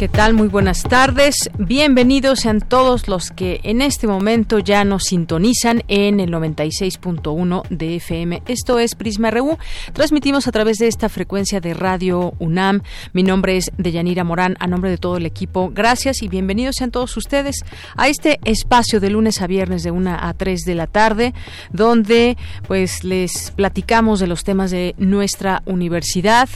¿Qué tal? Muy buenas tardes. Bienvenidos sean todos los que en este momento ya nos sintonizan en el 96.1 de FM. Esto es Prisma RU. Transmitimos a través de esta frecuencia de Radio UNAM. Mi nombre es Deyanira Morán, a nombre de todo el equipo. Gracias y bienvenidos sean todos ustedes a este espacio de lunes a viernes de 1 a 3 de la tarde, donde pues les platicamos de los temas de nuestra universidad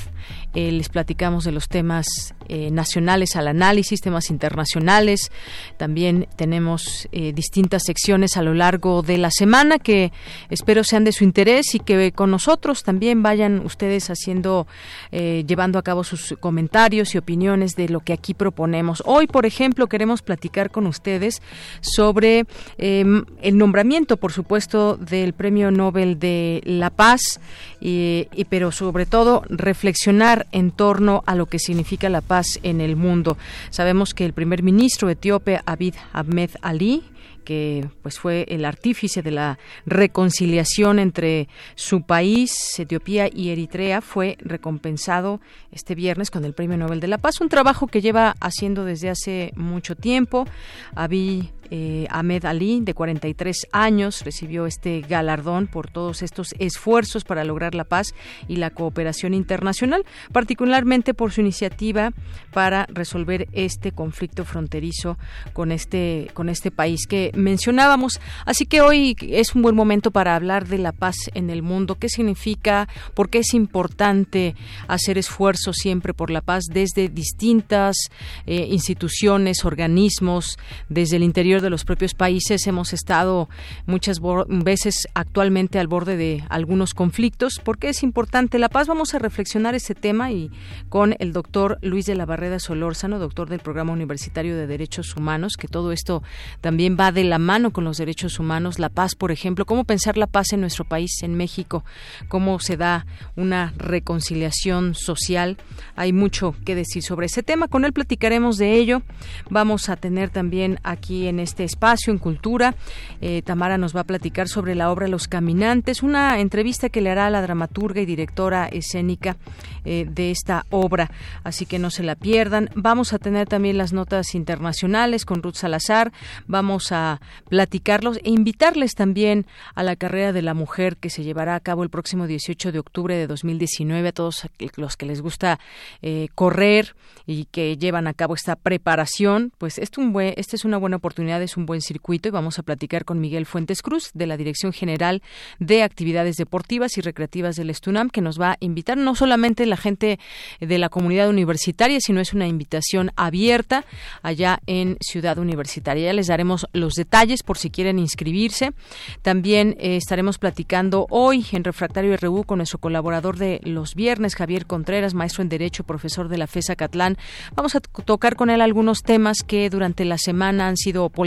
eh, les platicamos de los temas eh, nacionales al análisis, temas internacionales. También tenemos eh, distintas secciones a lo largo de la semana que espero sean de su interés y que con nosotros también vayan ustedes haciendo, llevando a cabo sus comentarios y opiniones de lo que aquí proponemos. Hoy, por ejemplo, queremos platicar con ustedes sobre em, el nombramiento, por supuesto, del Premio Nobel de la Paz, y pero sobre todo reflexionar en torno a lo que significa la paz en el mundo. Sabemos que el primer ministro etíope Abid Ahmed Ali que pues fue el artífice de la reconciliación entre su país, Etiopía y Eritrea, fue recompensado este viernes con el Premio Nobel de la Paz, un trabajo que lleva haciendo desde hace mucho tiempo. Abiy eh, Ahmed Ali, de 43 años, recibió este galardón por todos estos esfuerzos para lograr la paz y la cooperación internacional, particularmente por su iniciativa para resolver este conflicto fronterizo con este con este país que mencionábamos. Así que hoy es un buen momento para hablar de la paz en el mundo, qué significa, por qué es importante hacer esfuerzos siempre por la paz desde distintas eh, instituciones, organismos, desde el interior de los propios países. Hemos estado muchas veces actualmente al borde de algunos conflictos. ¿Por qué es importante la paz? Vamos a reflexionar ese tema y con el doctor Luis de la Barreda Solórzano, doctor del Programa Universitario de Derechos Humanos, que todo esto también va de la mano con los derechos humanos, la paz, por ejemplo, cómo pensar la paz en nuestro país, en México, cómo se da una reconciliación social. Hay mucho que decir sobre ese tema. Con él platicaremos de ello. Vamos a tener también aquí en este espacio, en Cultura, eh, Tamara nos va a platicar sobre la obra Los Caminantes, una entrevista que le hará a la dramaturga y directora escénica eh, de esta obra, así que no se la pierdan. Vamos a tener también las notas internacionales con Ruth Salazar, vamos a platicarlos e invitarles también a la carrera de la mujer que se llevará a cabo el próximo 18 de octubre de 2019 a todos los que les gusta eh, correr y que llevan a cabo esta preparación, pues este, esta es una buena oportunidad, es un buen circuito y vamos a platicar con Miguel Fuentes Cruz de la Dirección General de Actividades Deportivas y Recreativas del Estunam que nos va a invitar no solamente la gente de la comunidad universitaria, sino es una invitación abierta allá en Ciudad Universitaria. Ya les daremos los detalles por si quieren inscribirse. También eh, estaremos platicando hoy en Refractario RU con nuestro colaborador de los viernes, Javier Contreras, maestro en Derecho, profesor de la FESA Catlán. Vamos a tocar con él algunos temas que durante la semana han sido polémicos,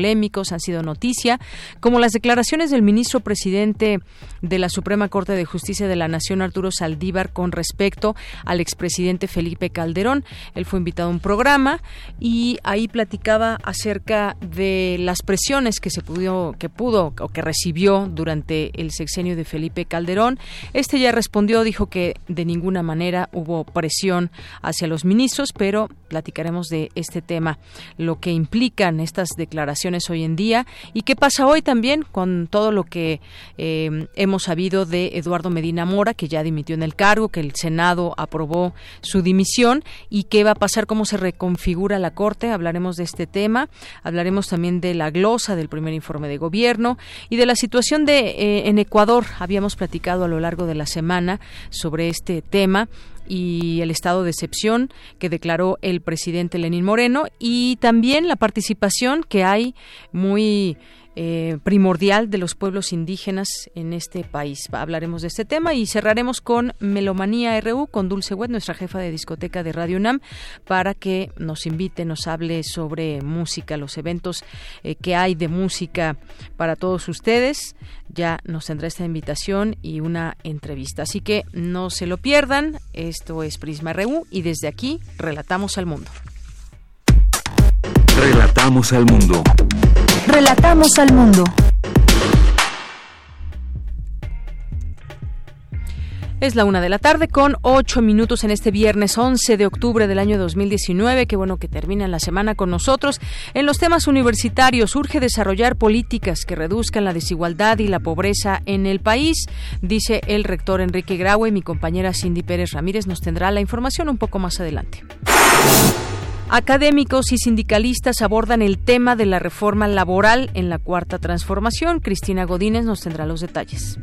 han sido noticia, como las declaraciones del ministro presidente de la Suprema Corte de Justicia de la Nación, Arturo Saldívar, con respecto al expresidente Felipe Calderón. Él fue invitado a un programa y ahí platicaba acerca de las presiones que se pudo, que pudo o que recibió durante el sexenio de Felipe Calderón. Este ya respondió, dijo que de ninguna manera hubo presión hacia los ministros, pero platicaremos de este tema, lo que implican estas declaraciones hoy en día. Y qué pasa hoy también con todo lo que eh, hemos sabido de Eduardo Medina Mora, que ya dimitió en el cargo, que el Senado aprobó su dimisión y qué va a pasar, cómo se reconfigura la Corte. Hablaremos de este tema, hablaremos también de la glosa del primer informe de gobierno y de la situación de eh, en Ecuador. Habíamos platicado a lo largo de la semana sobre este tema y el estado de excepción que declaró el presidente Lenín Moreno. Y también la participación que hay muy eh, primordial de los pueblos indígenas en este país. Hablaremos de este tema y cerraremos con Melomanía RU, con Dulce Wet, nuestra jefa de discoteca de Radio UNAM, para que nos invite, nos hable sobre música, los eventos eh, que hay de música para todos ustedes. Ya nos tendrá esta invitación y una entrevista. Así que no se lo pierdan. Esto es Prisma RU y desde aquí relatamos al mundo. Relatamos al mundo. Relatamos al mundo. Es la una de la tarde con ocho minutos en este viernes 11 de octubre del año 2019. Qué bueno que termina la semana con nosotros. En los temas universitarios urge desarrollar políticas que reduzcan la desigualdad y la pobreza en el país, dice el rector Enrique Graue. Mi compañera Cindy Pérez Ramírez nos tendrá la información un poco más adelante. Académicos y sindicalistas abordan el tema de la reforma laboral en la cuarta transformación. Cristina Godínez nos tendrá los detalles.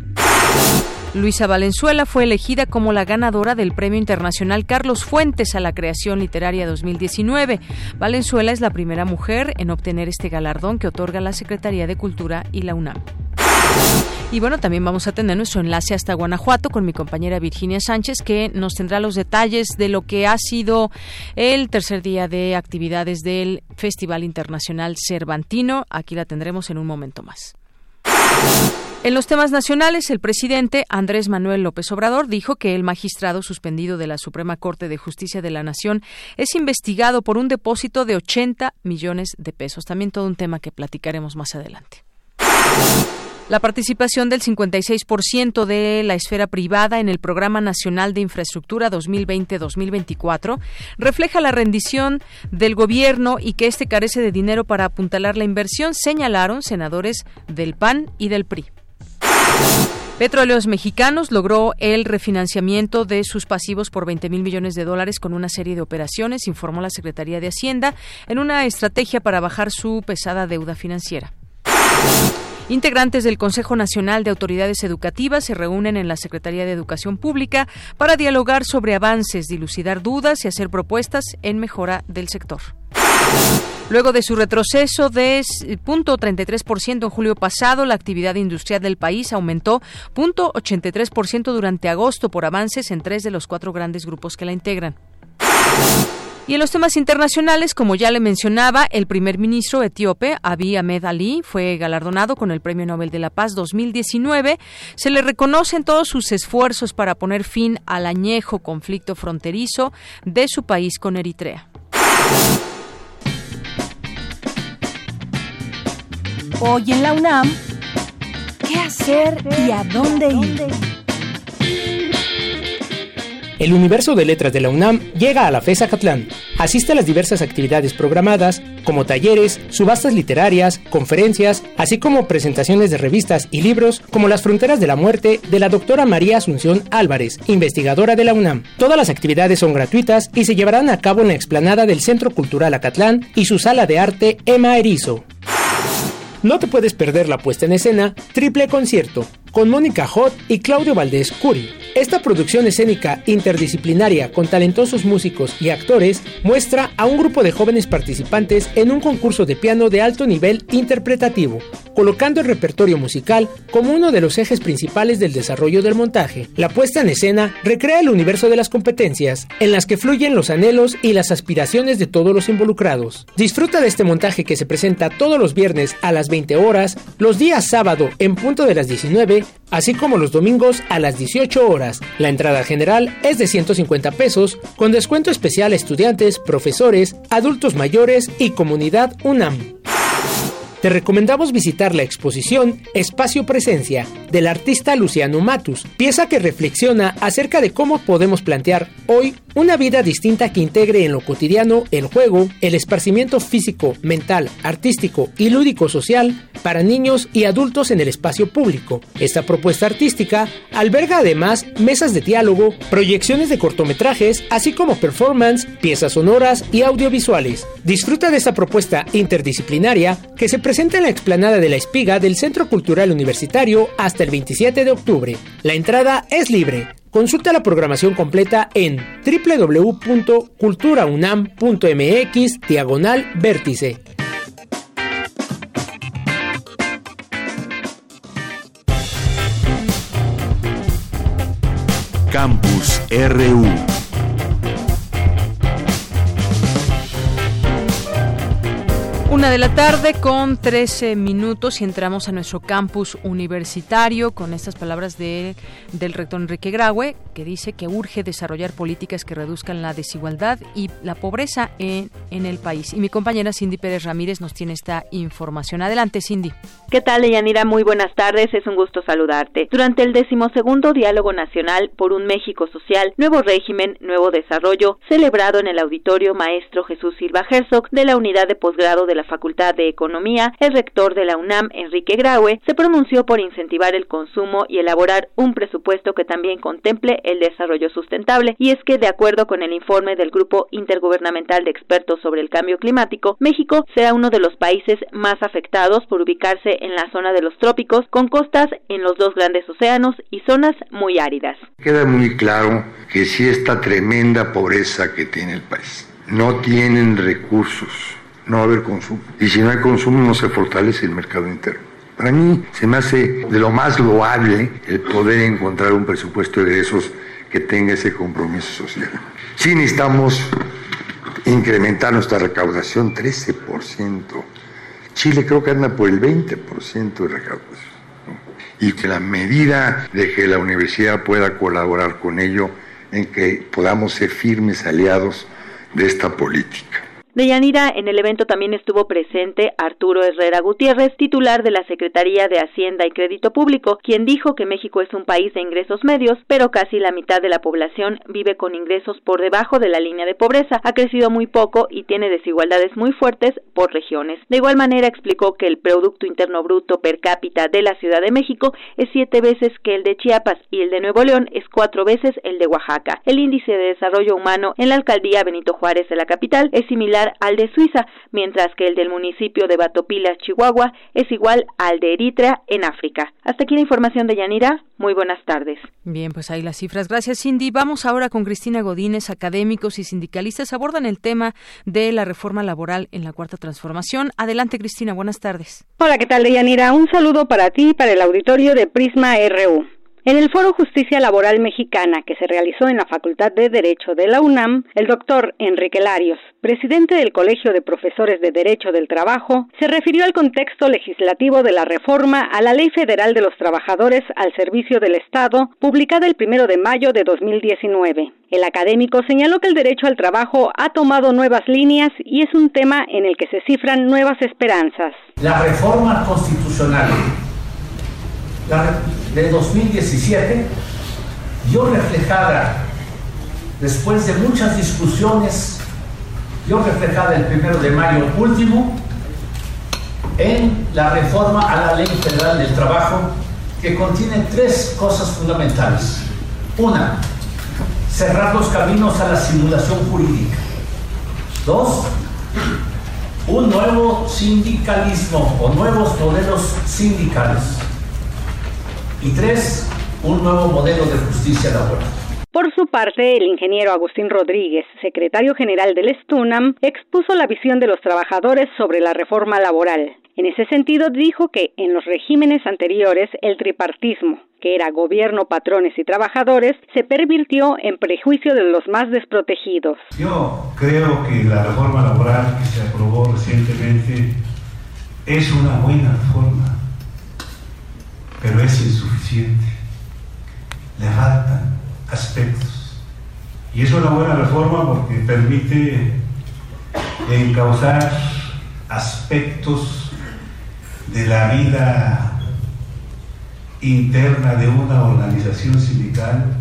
Luisa Valenzuela fue elegida como la ganadora del Premio Internacional Carlos Fuentes a la Creación Literaria 2019. Valenzuela es la primera mujer en obtener este galardón que otorga la Secretaría de Cultura y la UNAM. Y bueno, también vamos a tener nuestro enlace hasta Guanajuato con mi compañera Virginia Sánchez, que nos tendrá los detalles de lo que ha sido el tercer día de actividades del Festival Internacional Cervantino. Aquí la tendremos en un momento más. En los temas nacionales, el presidente Andrés Manuel López Obrador dijo que el magistrado suspendido de la Suprema Corte de Justicia de la Nación es investigado por un depósito de 80 millones de pesos. También todo un tema que platicaremos más adelante. La participación del 56% de la esfera privada en el Programa Nacional de Infraestructura 2020-2024 refleja la rendición del gobierno y que este carece de dinero para apuntalar la inversión, señalaron senadores del PAN y del PRI. Petróleos Mexicanos logró el refinanciamiento de sus pasivos por 20 mil millones de dólares con una serie de operaciones, informó la Secretaría de Hacienda, en una estrategia para bajar su pesada deuda financiera. Integrantes del Consejo Nacional de Autoridades Educativas se reúnen en la Secretaría de Educación Pública para dialogar sobre avances, dilucidar dudas y hacer propuestas en mejora del sector. Luego de su retroceso de 0.33% en julio pasado, la actividad industrial del país aumentó 0.83% durante agosto por avances en tres de los cuatro grandes grupos que la integran. Y en los temas internacionales, como ya le mencionaba, el primer ministro etíope, Abiy Ahmed Ali, fue galardonado con el Premio Nobel de la Paz 2019. Se le reconocen todos sus esfuerzos para poner fin al añejo conflicto fronterizo de su país con Eritrea. Hoy en la UNAM, ¿qué hacer y a dónde ir? El universo de letras de la UNAM llega a la FESA Catlán. Asiste a las diversas actividades programadas, como talleres, subastas literarias, conferencias, así como presentaciones de revistas y libros, como Las Fronteras de la Muerte, de la doctora María Asunción Álvarez, investigadora de la UNAM. Todas las actividades son gratuitas y se llevarán a cabo en la explanada del Centro Cultural Acatlán y su sala de arte Emma Erizo. No te puedes perder la puesta en escena Triple Concierto con Mónica Hot y Claudio Valdés Curi. Esta producción escénica interdisciplinaria con talentosos músicos y actores muestra a un grupo de jóvenes participantes en un concurso de piano de alto nivel interpretativo, colocando el repertorio musical como uno de los ejes principales del desarrollo del montaje. La puesta en escena recrea el universo de las competencias, en las que fluyen los anhelos y las aspiraciones de todos los involucrados. Disfruta de este montaje que se presenta todos los viernes a las 20 horas, los días sábado en punto de las 19 así como los domingos a las 18 horas. La entrada general es de 150 pesos, con descuento especial a estudiantes, profesores, adultos mayores y comunidad UNAM. Te recomendamos visitar la exposición Espacio Presencia del artista Luciano Matus, pieza que reflexiona acerca de cómo podemos plantear hoy una vida distinta que integre en lo cotidiano el juego, el esparcimiento físico, mental, artístico y lúdico social para niños y adultos en el espacio público. Esta propuesta artística alberga además mesas de diálogo, proyecciones de cortometrajes, así como performance, piezas sonoras y audiovisuales. Disfruta de esta propuesta interdisciplinaria que se presenta en la explanada de la Espiga del Centro Cultural Universitario hasta el 27 de octubre. La entrada es libre. Consulta la programación completa en www.culturaunam.mx diagonal vértice. Campus RU Una de la tarde con 13 minutos y entramos a nuestro campus universitario con estas palabras de, del rector Enrique Graue, que dice que urge desarrollar políticas que reduzcan la desigualdad y la pobreza en, en el país. Y mi compañera Cindy Pérez Ramírez nos tiene esta información. Adelante, Cindy. ¿Qué tal, Yanira? Muy buenas tardes. Es un gusto saludarte. Durante el decimosegundo Diálogo Nacional por un México Social, Nuevo Régimen, Nuevo Desarrollo, celebrado en el Auditorio Maestro Jesús Silva Herzog de la Unidad de Posgrado de la Facultad de Economía, el rector de la UNAM, Enrique Graue, se pronunció por incentivar el consumo y elaborar un presupuesto que también contemple el desarrollo sustentable. Y es que, de acuerdo con el informe del Grupo Intergubernamental de Expertos sobre el Cambio Climático, México será uno de los países más afectados por ubicarse en la zona de los trópicos, con costas en los dos grandes océanos y zonas muy áridas. Queda muy claro que si esta tremenda pobreza que tiene el país, no tienen recursos no va a haber consumo. Y si no hay consumo no se fortalece el mercado interno. Para mí se me hace de lo más loable el poder encontrar un presupuesto de esos que tenga ese compromiso social. Sí necesitamos incrementar nuestra recaudación 13%. Chile creo que anda por el 20% de recaudación. Y que la medida de que la universidad pueda colaborar con ello, en que podamos ser firmes aliados de esta política. Deyanira, en el evento también estuvo presente Arturo Herrera Gutiérrez, titular de la Secretaría de Hacienda y Crédito Público, quien dijo que México es un país de ingresos medios, pero casi la mitad de la población vive con ingresos por debajo de la línea de pobreza, ha crecido muy poco y tiene desigualdades muy fuertes por regiones. De igual manera explicó que el Producto Interno Bruto per cápita de la Ciudad de México es siete veces que el de Chiapas y el de Nuevo León es cuatro veces el de Oaxaca. El índice de desarrollo humano en la alcaldía Benito Juárez de la capital es similar al de Suiza, mientras que el del municipio de Batopilas, Chihuahua, es igual al de Eritrea en África. Hasta aquí la información de Yanira. Muy buenas tardes. Bien, pues ahí las cifras. Gracias, Cindy. Vamos ahora con Cristina Godínez. Académicos y sindicalistas abordan el tema de la reforma laboral en la Cuarta Transformación. Adelante, Cristina. Buenas tardes. Hola, ¿qué tal, Yanira? Un saludo para ti y para el auditorio de Prisma RU. En el Foro Justicia Laboral Mexicana que se realizó en la Facultad de Derecho de la UNAM, el doctor Enrique Larios, presidente del Colegio de Profesores de Derecho del Trabajo, se refirió al contexto legislativo de la reforma a la Ley Federal de los Trabajadores al Servicio del Estado, publicada el primero de mayo de 2019. El académico señaló que el derecho al trabajo ha tomado nuevas líneas y es un tema en el que se cifran nuevas esperanzas. La reforma constitucional la de 2017 yo reflejada, después de muchas discusiones, yo reflejada el primero de mayo último, en la reforma a la Ley Federal del Trabajo, que contiene tres cosas fundamentales. Una, cerrar los caminos a la simulación jurídica. Dos, un nuevo sindicalismo o nuevos modelos sindicales. Y tres, un nuevo modelo de justicia laboral. Por su parte, el ingeniero Agustín Rodríguez, secretario general del Estunam, expuso la visión de los trabajadores sobre la reforma laboral. En ese sentido, dijo que en los regímenes anteriores el tripartismo, que era gobierno, patrones y trabajadores, se pervirtió en prejuicio de los más desprotegidos. Yo creo que la reforma laboral que se aprobó recientemente es una buena reforma pero es insuficiente. Le faltan aspectos. Y es una buena reforma porque permite encauzar aspectos de la vida interna de una organización sindical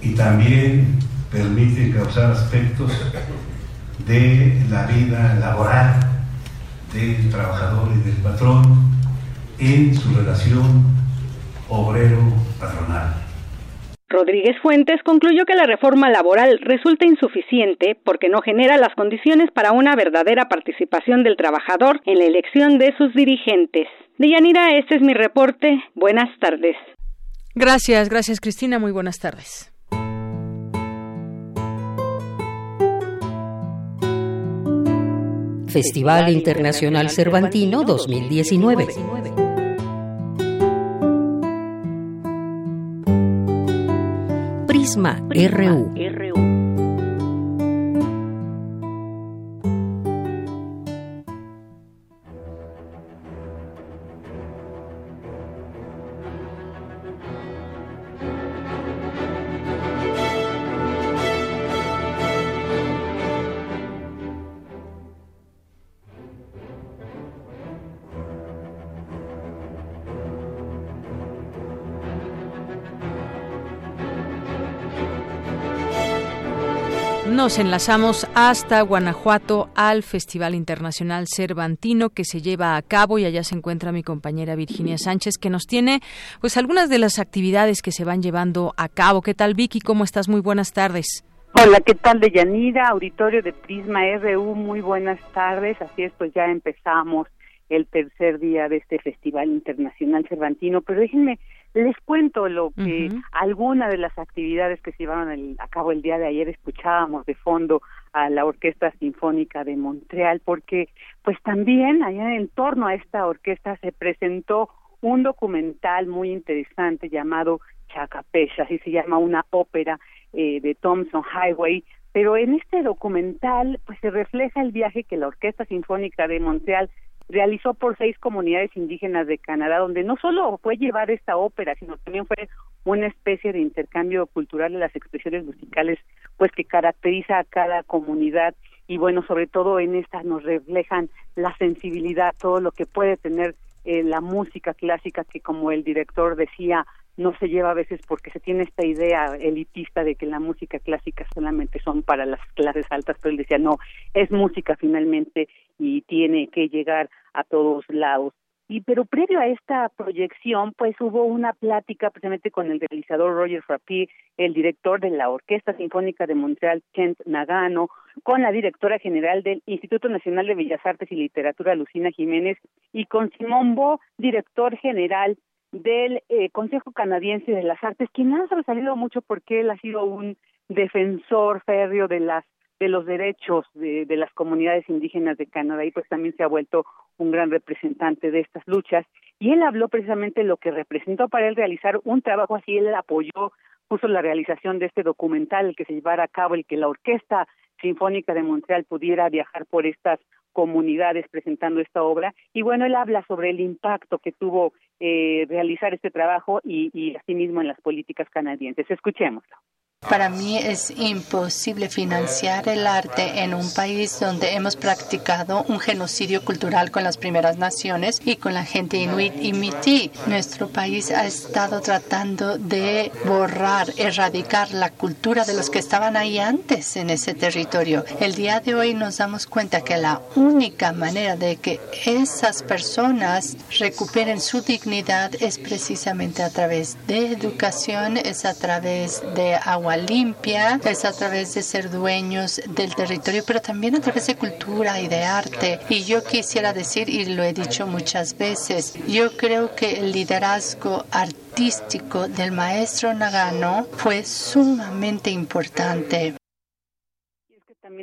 y también permite causar aspectos de la vida laboral del trabajador y del patrón en su relación obrero-patronal. Rodríguez Fuentes concluyó que la reforma laboral resulta insuficiente porque no genera las condiciones para una verdadera participación del trabajador en la elección de sus dirigentes. Deyanira, este es mi reporte. Buenas tardes. Gracias, gracias Cristina, muy buenas tardes. Festival Internacional Cervantino 2019. Prisma RU. Nos enlazamos hasta Guanajuato al Festival Internacional Cervantino que se lleva a cabo y allá se encuentra mi compañera Virginia Sánchez que nos tiene pues algunas de las actividades que se van llevando a cabo. ¿Qué tal Vicky? ¿Cómo estás? Muy buenas tardes. Hola, ¿qué tal Deyanira? Auditorio de Prisma RU, muy buenas tardes. Así es, pues ya empezamos el tercer día de este Festival Internacional Cervantino, pero déjenme les cuento lo que alguna de las actividades que se llevaron a cabo el día de ayer escuchábamos de fondo a la Orquesta Sinfónica de Montreal porque pues también allá en torno a esta orquesta se presentó un documental muy interesante llamado Chacapecha, así se llama una ópera eh, de Thompson Highway, pero en este documental pues se refleja el viaje que la Orquesta Sinfónica de Montreal realizó por seis comunidades indígenas de Canadá, donde no solo fue llevar esta ópera, sino también fue una especie de intercambio cultural de las expresiones musicales, pues que caracteriza a cada comunidad. Y bueno, sobre todo en esta nos reflejan la sensibilidad, todo lo que puede tener eh, la música clásica que como el director decía no se lleva a veces porque se tiene esta idea elitista de que la música clásica solamente son para las clases altas, pero él decía, no, es música finalmente y tiene que llegar a todos lados. Y pero previo a esta proyección, pues hubo una plática precisamente con el realizador Roger Frappier, el director de la Orquesta Sinfónica de Montreal, Kent Nagano, con la directora general del Instituto Nacional de Bellas Artes y Literatura, Lucina Jiménez, y con Simón Bo, director general del eh, Consejo Canadiense de las Artes, quien ha salido mucho porque él ha sido un defensor férreo de las de los derechos de, de, las comunidades indígenas de Canadá y pues también se ha vuelto un gran representante de estas luchas y él habló precisamente lo que representó para él realizar un trabajo así él apoyó puso la realización de este documental el que se llevara a cabo el que la orquesta sinfónica de Montreal pudiera viajar por estas comunidades presentando esta obra. Y bueno, él habla sobre el impacto que tuvo eh, realizar este trabajo y, y asimismo en las políticas canadienses. Escuchémoslo. Para mí es imposible financiar el arte en un país donde hemos practicado un genocidio cultural con las primeras naciones y con la gente inuit y mití. Nuestro país ha estado tratando de borrar, erradicar la cultura de los que estaban ahí antes en ese territorio. El día de hoy nos damos cuenta que la única manera de que esas personas recuperen su dignidad es precisamente a través de educación, es a través de agua limpia, es a través de ser dueños del territorio, pero también a través de cultura y de arte. Y yo quisiera decir, y lo he dicho muchas veces, yo creo que el liderazgo artístico del maestro Nagano fue sumamente importante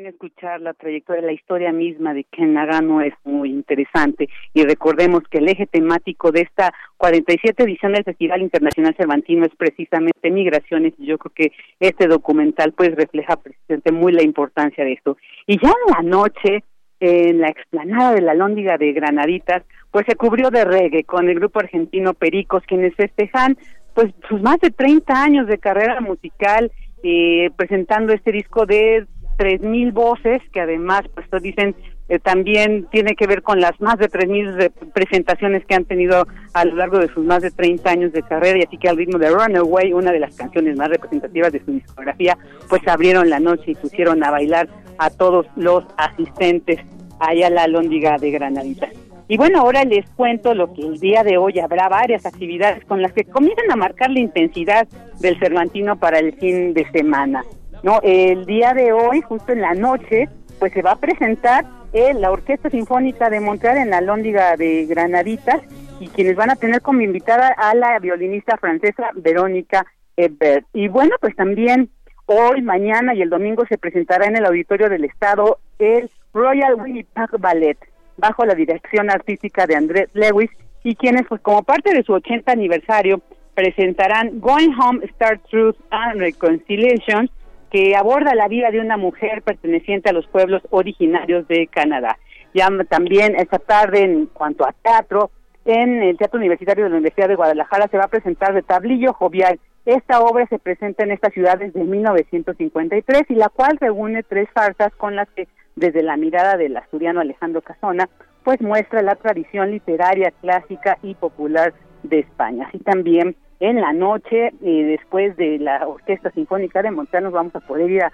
escuchar la trayectoria, la historia misma de Ken Nagano es muy interesante y recordemos que el eje temático de esta 47 edición del Festival Internacional Cervantino es precisamente migraciones y yo creo que este documental pues refleja precisamente muy la importancia de esto. Y ya en la noche, en la explanada de la Lóndiga de Granaditas, pues se cubrió de reggae con el grupo argentino Pericos, quienes festejan pues sus más de 30 años de carrera musical eh, presentando este disco de tres mil voces que además pues dicen eh, también tiene que ver con las más de tres mil presentaciones que han tenido a lo largo de sus más de 30 años de carrera y así que al ritmo de Runaway una de las canciones más representativas de su discografía pues abrieron la noche y pusieron a bailar a todos los asistentes allá a la Lóndiga de Granadita. Y bueno, ahora les cuento lo que el día de hoy habrá varias actividades con las que comienzan a marcar la intensidad del Cervantino para el fin de semana. No, el día de hoy, justo en la noche, pues se va a presentar eh, la Orquesta Sinfónica de Montreal en la Lóndiga de Granaditas y quienes van a tener como invitada a la violinista francesa Verónica Ebert. Y bueno, pues también hoy, mañana y el domingo se presentará en el Auditorio del Estado el Royal Winnipeg Ballet, bajo la dirección artística de André Lewis, y quienes, pues como parte de su 80 aniversario, presentarán Going Home, Star Truth and Reconciliation, que aborda la vida de una mujer perteneciente a los pueblos originarios de Canadá. Ya también esta tarde, en cuanto a teatro, en el Teatro Universitario de la Universidad de Guadalajara se va a presentar de Tablillo Jovial. Esta obra se presenta en esta ciudad desde 1953 y la cual reúne tres farsas con las que, desde la mirada del asturiano Alejandro Casona, pues muestra la tradición literaria clásica y popular de España. Así también en la noche, eh, después de la Orquesta Sinfónica de Montreal, nos vamos a poder ir a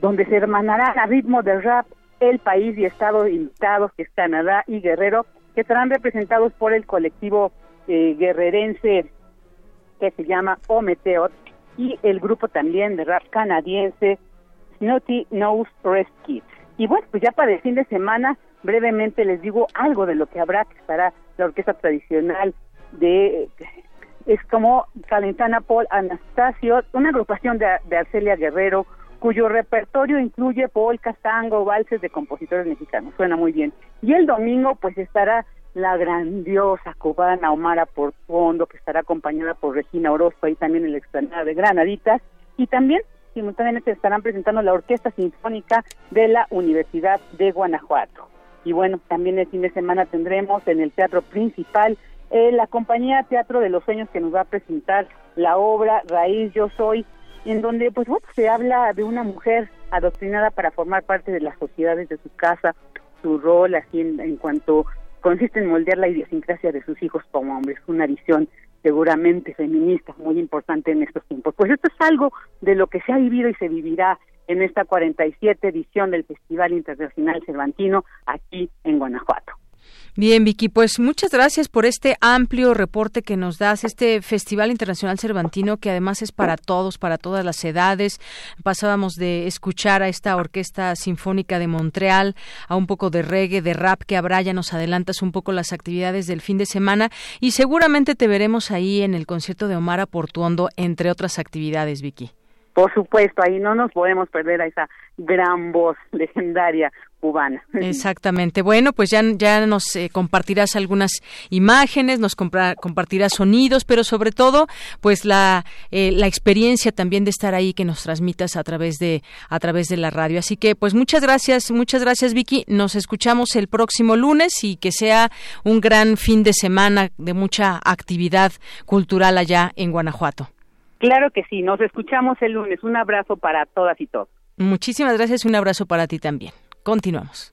donde se hermanará a ritmo de rap el país y estado invitados, que es Canadá y Guerrero, que estarán representados por el colectivo eh, guerrerense que se llama Ometeot y el grupo también de rap canadiense Snotty Nose Rescue. Y bueno, pues ya para el fin de semana, brevemente les digo algo de lo que habrá, que estará la orquesta tradicional de es como Calentana Paul Anastasio, una agrupación de, Arcelia Guerrero, cuyo repertorio incluye polcas, tango, valses de compositores mexicanos. Suena muy bien. Y el domingo, pues estará la grandiosa cubana Omara por fondo, que estará acompañada por Regina Orozco, y también el explanada de Granaditas. Y también simultáneamente estarán presentando la Orquesta Sinfónica de la Universidad de Guanajuato. Y bueno, también el fin de semana tendremos en el Teatro Principal eh, la compañía Teatro de los Sueños que nos va a presentar la obra Raíz Yo Soy, en donde pues bueno, se habla de una mujer adoctrinada para formar parte de las sociedades de su casa, su rol así en, cuanto consiste en moldear la idiosincrasia de sus hijos como hombres, una visión seguramente feminista muy importante en estos tiempos. Pues esto es algo de lo que se ha vivido y se vivirá en esta 47 edición del Festival Internacional Cervantino aquí en Guanajuato. Bien, Vicky, pues muchas gracias por este amplio reporte que nos das, este Festival Internacional Cervantino que además es para todos, para todas las edades. Pasábamos de escuchar a esta Orquesta Sinfónica de Montreal, a un poco de reggae, de rap que habrá, ya nos adelantas un poco las actividades del fin de semana y seguramente te veremos ahí en el concierto de Omar Portuondo, entre otras actividades, Vicky. Por supuesto, ahí no nos podemos perder a esa gran voz legendaria cubana. Exactamente. Bueno, pues ya, ya nos eh, compartirás algunas imágenes, nos compartirás sonidos, pero sobre todo, pues la, eh, la experiencia también de estar ahí que nos transmitas a través de a través de la radio. Así que, pues muchas gracias, muchas gracias Vicky. Nos escuchamos el próximo lunes y que sea un gran fin de semana de mucha actividad cultural allá en Guanajuato. Claro que sí. Nos escuchamos el lunes. Un abrazo para todas y todos. Muchísimas gracias. Un abrazo para ti también. Continuamos.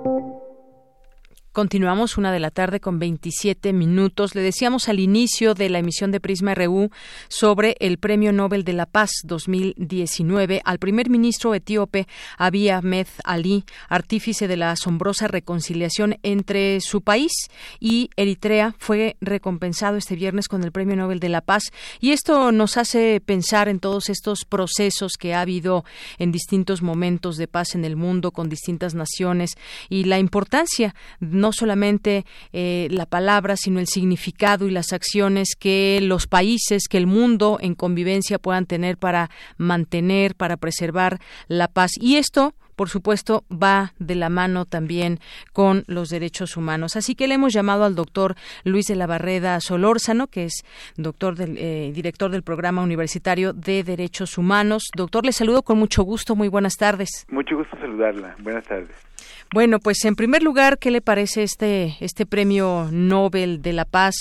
Continuamos una de la tarde con 27 minutos. Le decíamos al inicio de la emisión de Prisma RU sobre el Premio Nobel de la Paz 2019 al primer ministro etíope Abiy Ahmed Ali, artífice de la asombrosa reconciliación entre su país y Eritrea, fue recompensado este viernes con el Premio Nobel de la Paz. Y esto nos hace pensar en todos estos procesos que ha habido en distintos momentos de paz en el mundo con distintas naciones y la importancia no solamente eh, la palabra, sino el significado y las acciones que los países, que el mundo en convivencia puedan tener para mantener, para preservar la paz. Y esto, por supuesto, va de la mano también con los derechos humanos. Así que le hemos llamado al doctor Luis de la Barreda Solórzano, que es doctor del, eh, director del Programa Universitario de Derechos Humanos. Doctor, le saludo con mucho gusto. Muy buenas tardes. Mucho gusto saludarla. Buenas tardes. Bueno, pues en primer lugar, ¿qué le parece este este premio Nobel de la Paz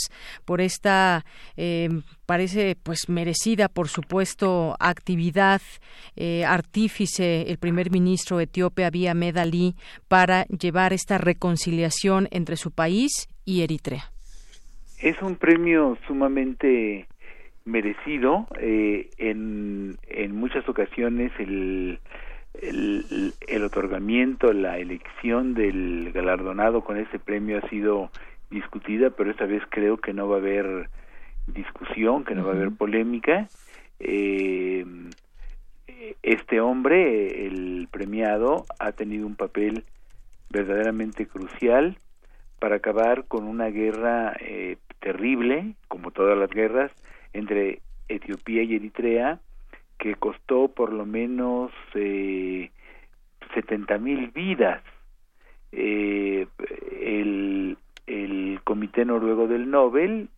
por esta eh, parece pues merecida, por supuesto, actividad eh, artífice el primer ministro etíope Abiy Ahmed Ali para llevar esta reconciliación entre su país y Eritrea? Es un premio sumamente merecido. Eh, en, en muchas ocasiones el el, el, otorgamiento, la elección del galardonado con este premio ha sido discutida, pero esta vez creo que no va a haber discusión, que no va a haber polémica. Eh, este hombre, el premiado, ha tenido un papel verdaderamente crucial para acabar con una guerra eh, terrible, como todas las guerras, entre Etiopía y Eritrea, que costó por lo menos eh, 70 mil vidas. Eh, el, el Comité Noruego del Nobel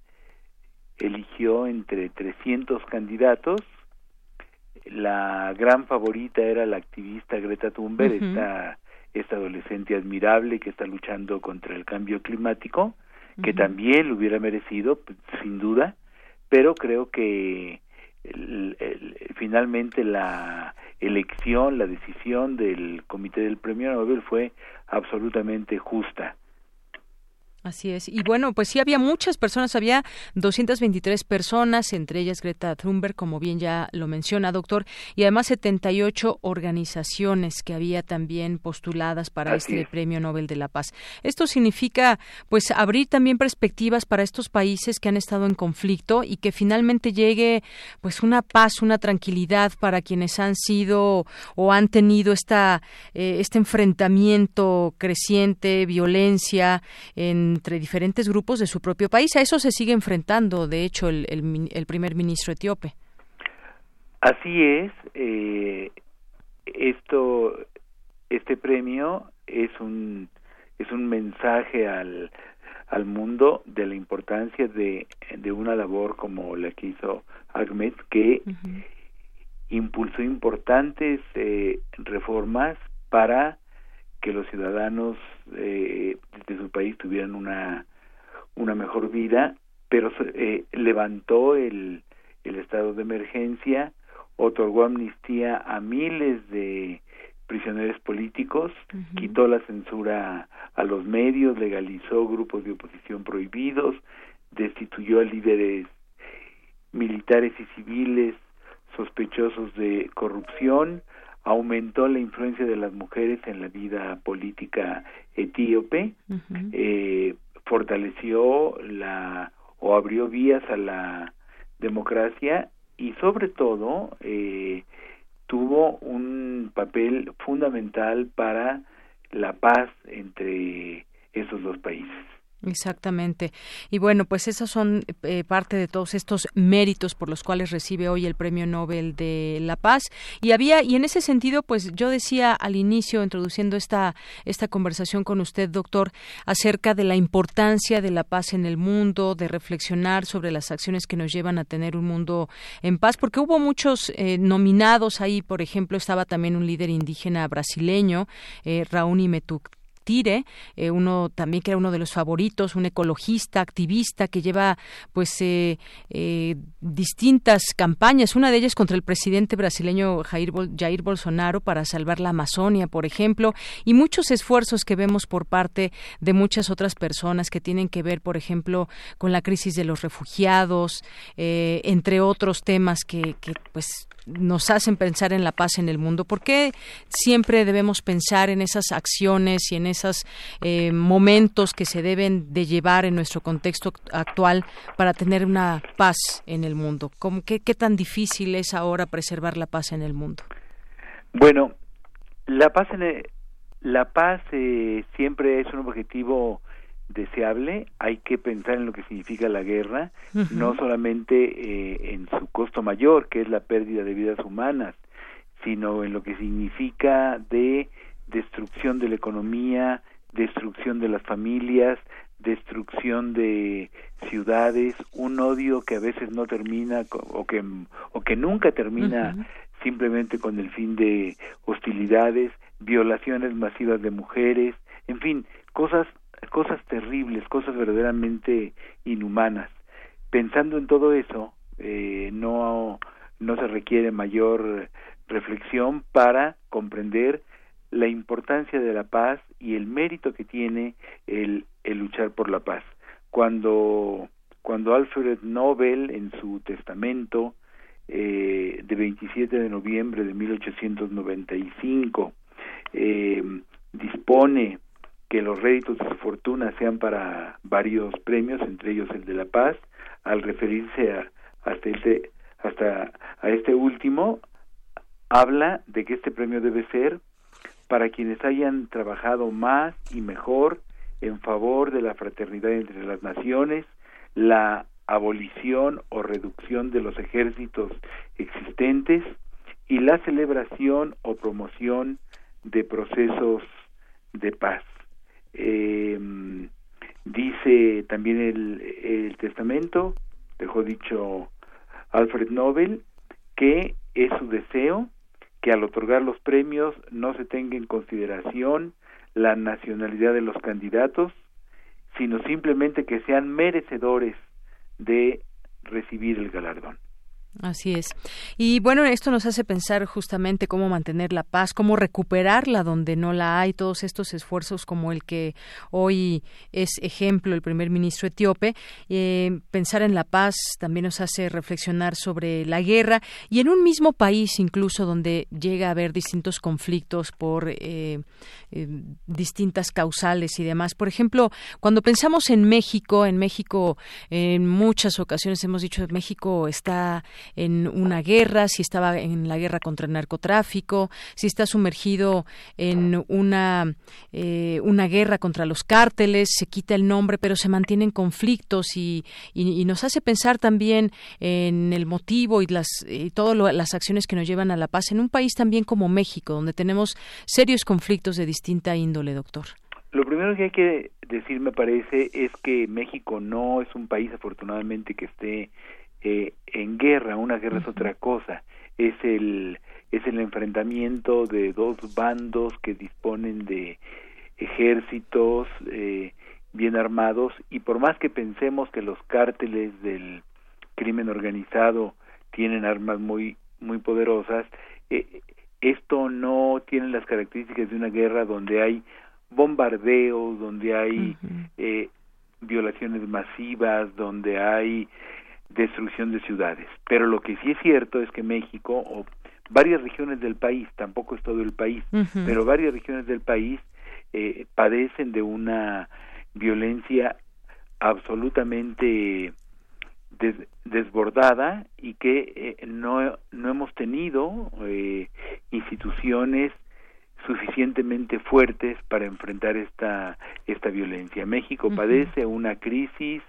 eligió entre 300 candidatos. La gran favorita era la activista Greta Thunberg, esta, esta adolescente admirable que está luchando contra el cambio climático, que también lo hubiera merecido, sin duda, pero creo que finalmente la elección, la decisión del Comité del Premio Nobel fue absolutamente justa. Así es. Y bueno, pues sí había muchas personas, había 223 personas, entre ellas Greta Thunberg, como bien ya lo menciona, doctor, y además 78 organizaciones que había también postuladas para este Premio Nobel de la Paz. Esto significa, pues, abrir también perspectivas para estos países que han estado en conflicto y que finalmente llegue, pues, una paz, una tranquilidad para quienes han sido o han tenido esta, eh, este enfrentamiento creciente, violencia en entre diferentes grupos de su propio país. A eso se sigue enfrentando, de hecho, el, el, primer ministro etíope. Así es. Eh, esto, este premio es un es un mensaje al al mundo de la importancia de, de una labor como la que hizo Ahmed, que impulsó importantes eh, reformas para que los ciudadanos eh, de su país tuvieran una una mejor vida, pero eh, levantó el, el estado de emergencia, otorgó amnistía a miles de prisioneros políticos, quitó la censura a los medios, legalizó grupos de oposición prohibidos, destituyó a líderes militares y civiles sospechosos de corrupción, aumentó la influencia de las mujeres en la vida política etíope, eh, fortaleció la o abrió vías a la democracia y sobre todo eh, tuvo un papel fundamental para la paz entre esos dos países. Exactamente. Y bueno, pues esos son eh, parte de todos estos méritos por los cuales recibe hoy el Premio Nobel de la Paz. Y había, y en ese sentido, pues yo decía al inicio, introduciendo esta, esta conversación con usted, doctor, acerca de la importancia de la paz en el mundo, de reflexionar sobre las acciones que nos llevan a tener un mundo en paz, porque hubo muchos eh, nominados ahí, por ejemplo, estaba también un líder indígena brasileño, eh, Raúl Metuk Tire, eh, uno también que era uno de los favoritos, un ecologista, activista que lleva pues eh, eh, distintas campañas, una de ellas contra el presidente brasileño Jair, Bolsonaro para salvar la Amazonia, por ejemplo, y muchos esfuerzos que vemos por parte de muchas otras personas que tienen que ver, por ejemplo, con la crisis de los refugiados, entre otros temas que, que pues nos hacen pensar en la paz en el mundo? ¿Por qué siempre debemos pensar en esas acciones y en esos eh, momentos que se deben de llevar en nuestro contexto actual para tener una paz en el mundo? ¿Cómo, qué, qué tan difícil es ahora preservar la paz en el mundo? Bueno, la paz en la paz eh, siempre es un objetivo deseable, hay que pensar en lo que significa la guerra, no solamente eh, en su costo mayor, que es la pérdida de vidas humanas, sino en lo que significa de destrucción de la economía, destrucción de las familias, destrucción de ciudades, un odio que a veces no termina o que o que nunca termina simplemente con el fin de hostilidades, violaciones masivas de mujeres, en fin, cosas cosas terribles, cosas verdaderamente inhumanas. Pensando en todo eso, eh, no no se requiere mayor reflexión para comprender la importancia de la paz y el mérito que tiene el, el luchar por la paz. Cuando, cuando Alfred Nobel en su testamento eh, de 27 de noviembre de 1895 eh, dispone que los réditos de su fortuna sean para varios premios, entre ellos el de la paz, al referirse a, hasta este, hasta a este último, habla de que este premio debe ser para quienes hayan trabajado más y mejor en favor de la fraternidad entre las naciones, la abolición o reducción de los ejércitos existentes y la celebración o promoción de procesos de paz. Eh, dice también el, el testamento, dejó dicho Alfred Nobel, que es su deseo que al otorgar los premios no se tenga en consideración la nacionalidad de los candidatos, sino simplemente que sean merecedores de recibir el galardón. Así es. Y bueno, esto nos hace pensar justamente cómo mantener la paz, cómo recuperarla donde no la hay, todos estos esfuerzos como el que hoy es ejemplo el primer ministro etíope. Eh, pensar en la paz también nos hace reflexionar sobre la guerra y en un mismo país incluso donde llega a haber distintos conflictos por eh, eh, distintas causales y demás. Por ejemplo, cuando pensamos en México, en México en muchas ocasiones hemos dicho que México está en una guerra, si estaba en la guerra contra el narcotráfico, si está sumergido en una, eh, una guerra contra los cárteles, se quita el nombre, pero se mantienen conflictos y, y, nos hace pensar también en el motivo y las y todas las acciones que nos llevan a la paz en un país también como México, donde tenemos serios conflictos de distinta índole, doctor. Lo primero que hay que decir, me parece, es que México no es un país, afortunadamente, que esté eh, en guerra, una guerra es otra cosa, es el es el enfrentamiento de dos bandos que disponen de ejércitos eh, bien armados y por más que pensemos que los cárteles del crimen organizado tienen armas muy muy poderosas eh, esto no tiene las características de una guerra donde hay bombardeos donde hay eh, violaciones masivas donde hay destrucción de ciudades. Pero lo que sí es cierto es que México o varias regiones del país, tampoco es todo el país, pero varias regiones del país eh, padecen de una violencia absolutamente desbordada y que eh, no, no hemos tenido eh, instituciones suficientemente fuertes para enfrentar esta esta violencia. México padece una crisis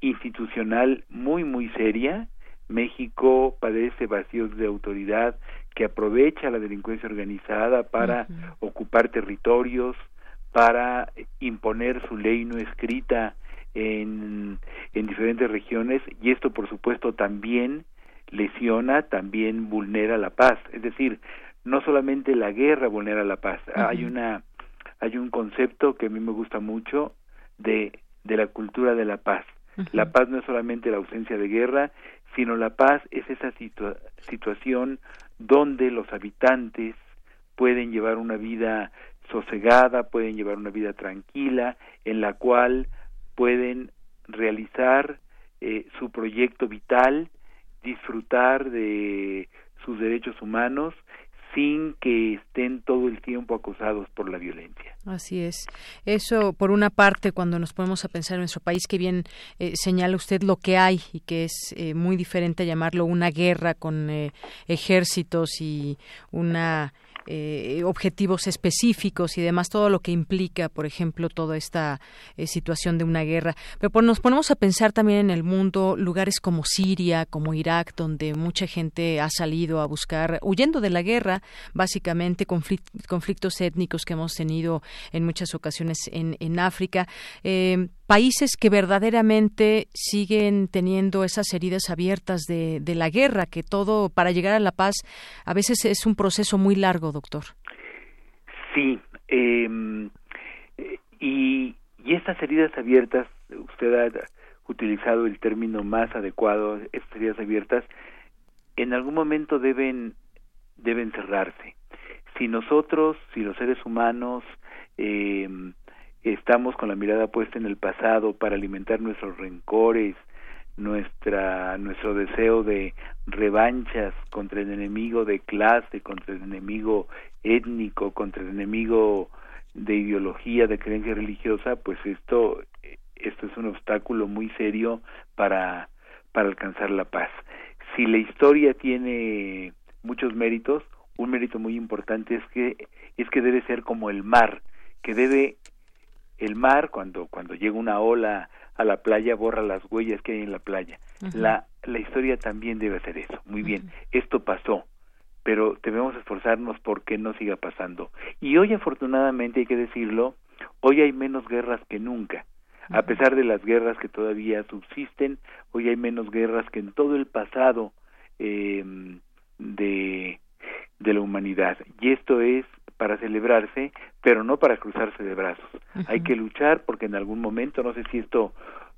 institucional muy muy seria. México padece vacíos de autoridad que aprovecha la delincuencia organizada para ocupar territorios, para imponer su ley no escrita en, en diferentes regiones y esto por supuesto también lesiona, también vulnera la paz. Es decir, no solamente la guerra vulnera la paz, hay una hay un concepto que a mí me gusta mucho de de la cultura de la paz. La paz no es solamente la ausencia de guerra, sino la paz es esa situación donde los habitantes pueden llevar una vida sosegada, pueden llevar una vida tranquila, en la cual pueden realizar eh, su proyecto vital, disfrutar de sus derechos humanos sin que estén todo el tiempo acosados por la violencia. Así es. Eso, por una parte, cuando nos ponemos a pensar en nuestro país, que bien eh, señala usted lo que hay y que es eh, muy diferente llamarlo una guerra con eh, ejércitos y una eh, objetivos específicos y demás, todo lo que implica, por ejemplo, toda esta eh, situación de una guerra. Pero nos ponemos a pensar también en el mundo, lugares como Siria, como Irak, donde mucha gente ha salido a buscar, huyendo de la guerra, básicamente conflictos étnicos que hemos tenido en muchas ocasiones en, África. Eh, países que verdaderamente siguen teniendo esas heridas abiertas de, de, la guerra, que todo para llegar a la paz a veces es un proceso muy largo, doctor. Sí, em, y, y estas heridas abiertas, usted ha utilizado el término más adecuado, estas heridas abiertas, en algún momento deben, deben cerrarse. Si nosotros, si los seres humanos, eh, estamos con la mirada puesta en el pasado para alimentar nuestros rencores, nuestra nuestro deseo de revanchas contra el enemigo de clase, contra el enemigo étnico, contra el enemigo de ideología, de creencia religiosa, pues esto esto es un obstáculo muy serio para para alcanzar la paz. Si la historia tiene muchos méritos, un mérito muy importante es que es que debe ser como el mar, que debe el mar cuando cuando llega una ola a la playa borra las huellas que hay en la playa. La la historia también debe hacer eso. Muy bien, esto pasó, pero debemos esforzarnos por que no siga pasando. Y hoy afortunadamente hay que decirlo, hoy hay menos guerras que nunca. A pesar de las guerras que todavía subsisten, hoy hay menos guerras que en todo el pasado eh, de, de la humanidad. Y esto es para celebrarse, pero no para cruzarse de brazos. Hay que luchar porque en algún momento, no sé si esto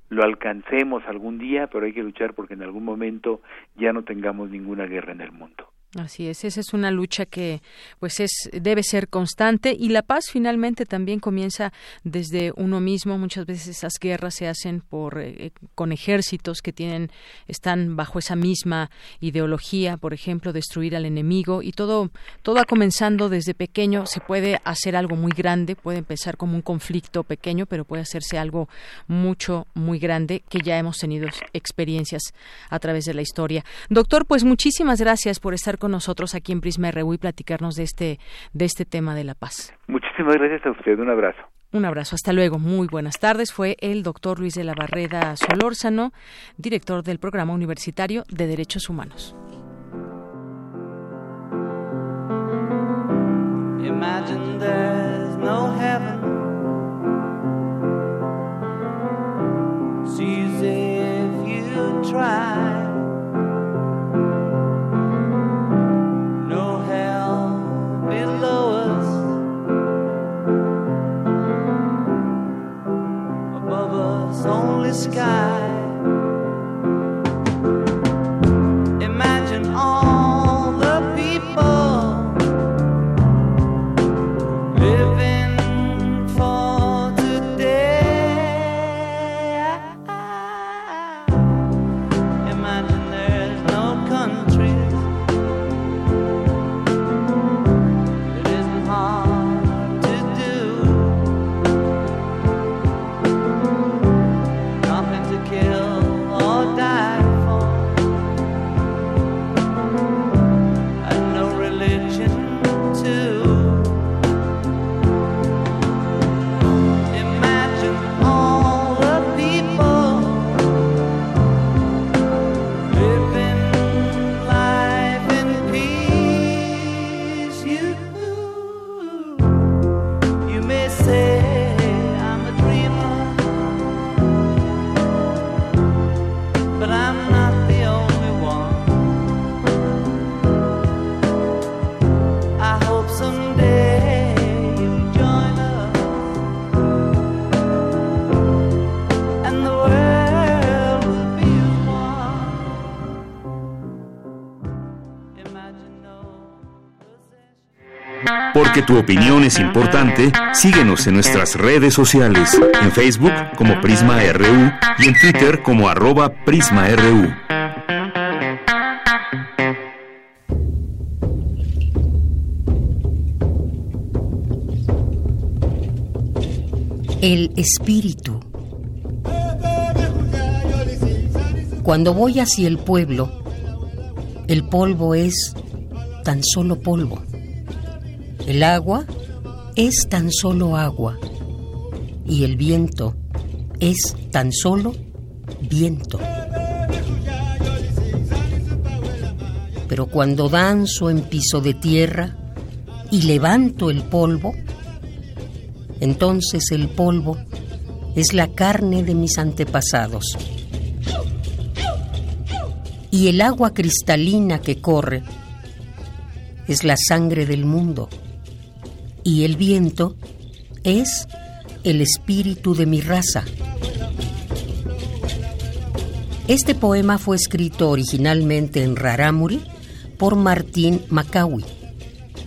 lo alcancemos algún día, pero hay que luchar porque en algún momento ya no tengamos ninguna guerra en el mundo. Así es, esa es una lucha que pues es debe ser constante y la paz finalmente también comienza desde uno mismo. Muchas veces esas guerras se hacen por eh, con ejércitos que tienen están bajo esa misma ideología, por ejemplo, destruir al enemigo y todo todo comenzando desde pequeño, se puede hacer algo muy grande, puede empezar como un conflicto pequeño, pero puede hacerse algo mucho muy grande que ya hemos tenido experiencias a través de la historia. Doctor, pues muchísimas gracias por estar con nosotros aquí en Prisma RU y platicarnos de este, de este tema de la paz. Muchísimas gracias a usted. Un abrazo. Un abrazo, hasta luego. Muy buenas tardes. Fue el doctor Luis de la Barreda Solórzano, director del Programa Universitario de Derechos Humanos. Imagine there's no heaven. if you try. the sky. Tu opinión es importante, síguenos en nuestras redes sociales, en Facebook como Prisma RU y en Twitter como arroba PrismaRU. El espíritu. Cuando voy hacia el pueblo, el polvo es tan solo polvo. El agua es tan solo agua y el viento es tan solo viento. Pero cuando danzo en piso de tierra y levanto el polvo, entonces el polvo es la carne de mis antepasados. Y el agua cristalina que corre es la sangre del mundo y el viento es el espíritu de mi raza. Este poema fue escrito originalmente en Rarámuri por Martín Macaui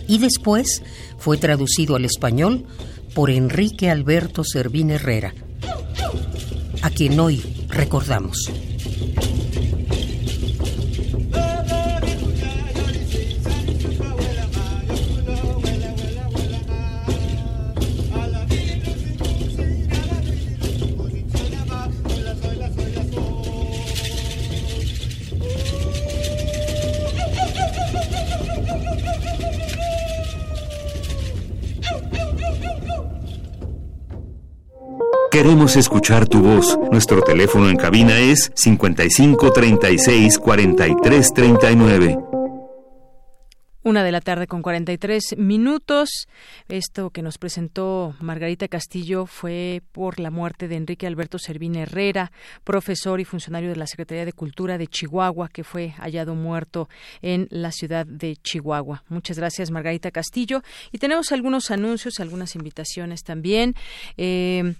y después fue traducido al español por Enrique Alberto Servín Herrera, a quien hoy recordamos. Queremos escuchar tu voz. Nuestro teléfono en cabina es 55 36 43 39. Una de la tarde con 43 minutos. Esto que nos presentó Margarita Castillo fue por la muerte de Enrique Alberto Servín Herrera, profesor y funcionario de la Secretaría de Cultura de Chihuahua, que fue hallado muerto en la ciudad de Chihuahua. Muchas gracias, Margarita Castillo. Y tenemos algunos anuncios, algunas invitaciones también. Eh,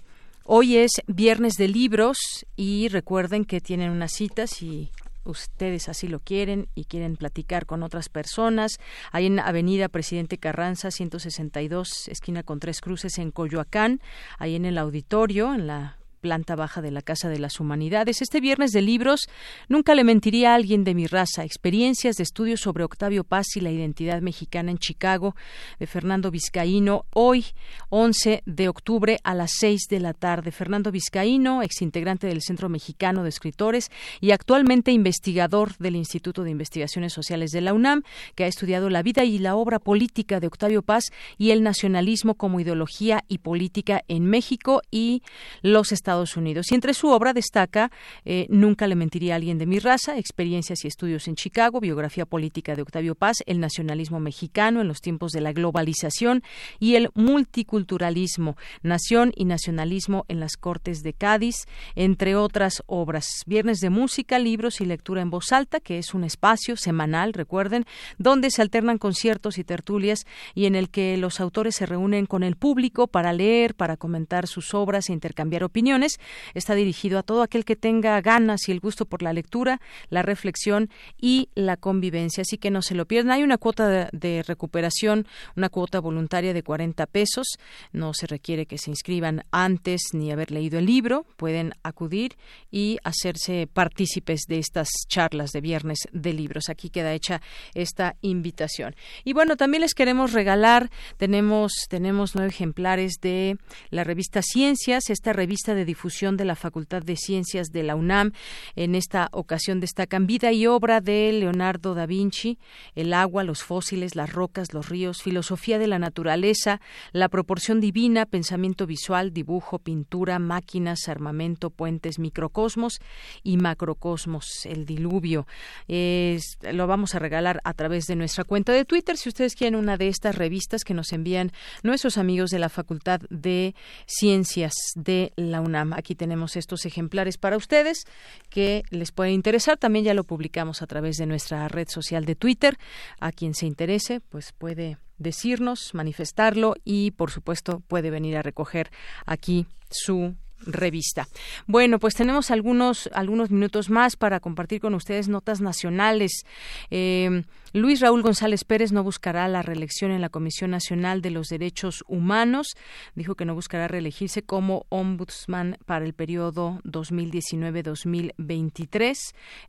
Hoy es viernes de libros y recuerden que tienen una cita si ustedes así lo quieren y quieren platicar con otras personas. Hay en Avenida Presidente Carranza, 162, esquina con tres cruces en Coyoacán, ahí en el auditorio, en la planta baja de la Casa de las Humanidades. Este viernes de libros, nunca le mentiría a alguien de mi raza. Experiencias de estudios sobre Octavio Paz y la identidad mexicana en Chicago, de Fernando Vizcaíno. Hoy, 11 de octubre, a las 6 de la tarde. Fernando Vizcaíno, exintegrante del Centro Mexicano de Escritores y actualmente investigador del Instituto de Investigaciones Sociales de la UNAM, que ha estudiado la vida y la obra política de Octavio Paz y el nacionalismo como ideología y política en México y los Unidos. Y entre su obra destaca eh, Nunca le mentiría a alguien de mi raza, experiencias y estudios en Chicago, biografía política de Octavio Paz, el nacionalismo mexicano en los tiempos de la globalización y el multiculturalismo, nación y nacionalismo en las Cortes de Cádiz, entre otras obras. Viernes de música, libros y lectura en voz alta, que es un espacio semanal, recuerden, donde se alternan conciertos y tertulias y en el que los autores se reúnen con el público para leer, para comentar sus obras e intercambiar opiniones Está dirigido a todo aquel que tenga ganas y el gusto por la lectura, la reflexión y la convivencia. Así que no se lo pierdan. Hay una cuota de, recuperación, una cuota voluntaria de 40 pesos. No se requiere que se inscriban antes ni haber leído el libro. Pueden acudir y hacerse partícipes de estas charlas de viernes de libros. Aquí queda hecha esta invitación. Y bueno, también les queremos regalar, tenemos, tenemos nueve ejemplares de la revista Ciencias, esta revista de difusión de la Facultad de Ciencias de la UNAM. En esta ocasión destacan vida y obra de Leonardo da Vinci, el agua, los fósiles, las rocas, los ríos, filosofía de la naturaleza, la proporción divina, pensamiento visual, dibujo, pintura, máquinas, armamento, puentes, microcosmos y macrocosmos, el diluvio. lo vamos a regalar a través de nuestra cuenta de Twitter. Si ustedes quieren una de estas revistas que nos envían nuestros amigos de la Facultad de Ciencias de la UNAM. Aquí tenemos estos ejemplares para ustedes que les puede interesar. También ya lo publicamos a través de nuestra red social de Twitter. A quien se interese, pues puede decirnos, manifestarlo y, por supuesto, puede venir a recoger aquí su revista. Bueno, pues tenemos algunos algunos minutos más para compartir con ustedes notas nacionales. Eh, Luis Raúl González Pérez no buscará la reelección en la Comisión Nacional de los Derechos Humanos. Dijo que no buscará reelegirse como ombudsman para el periodo 2019-2023.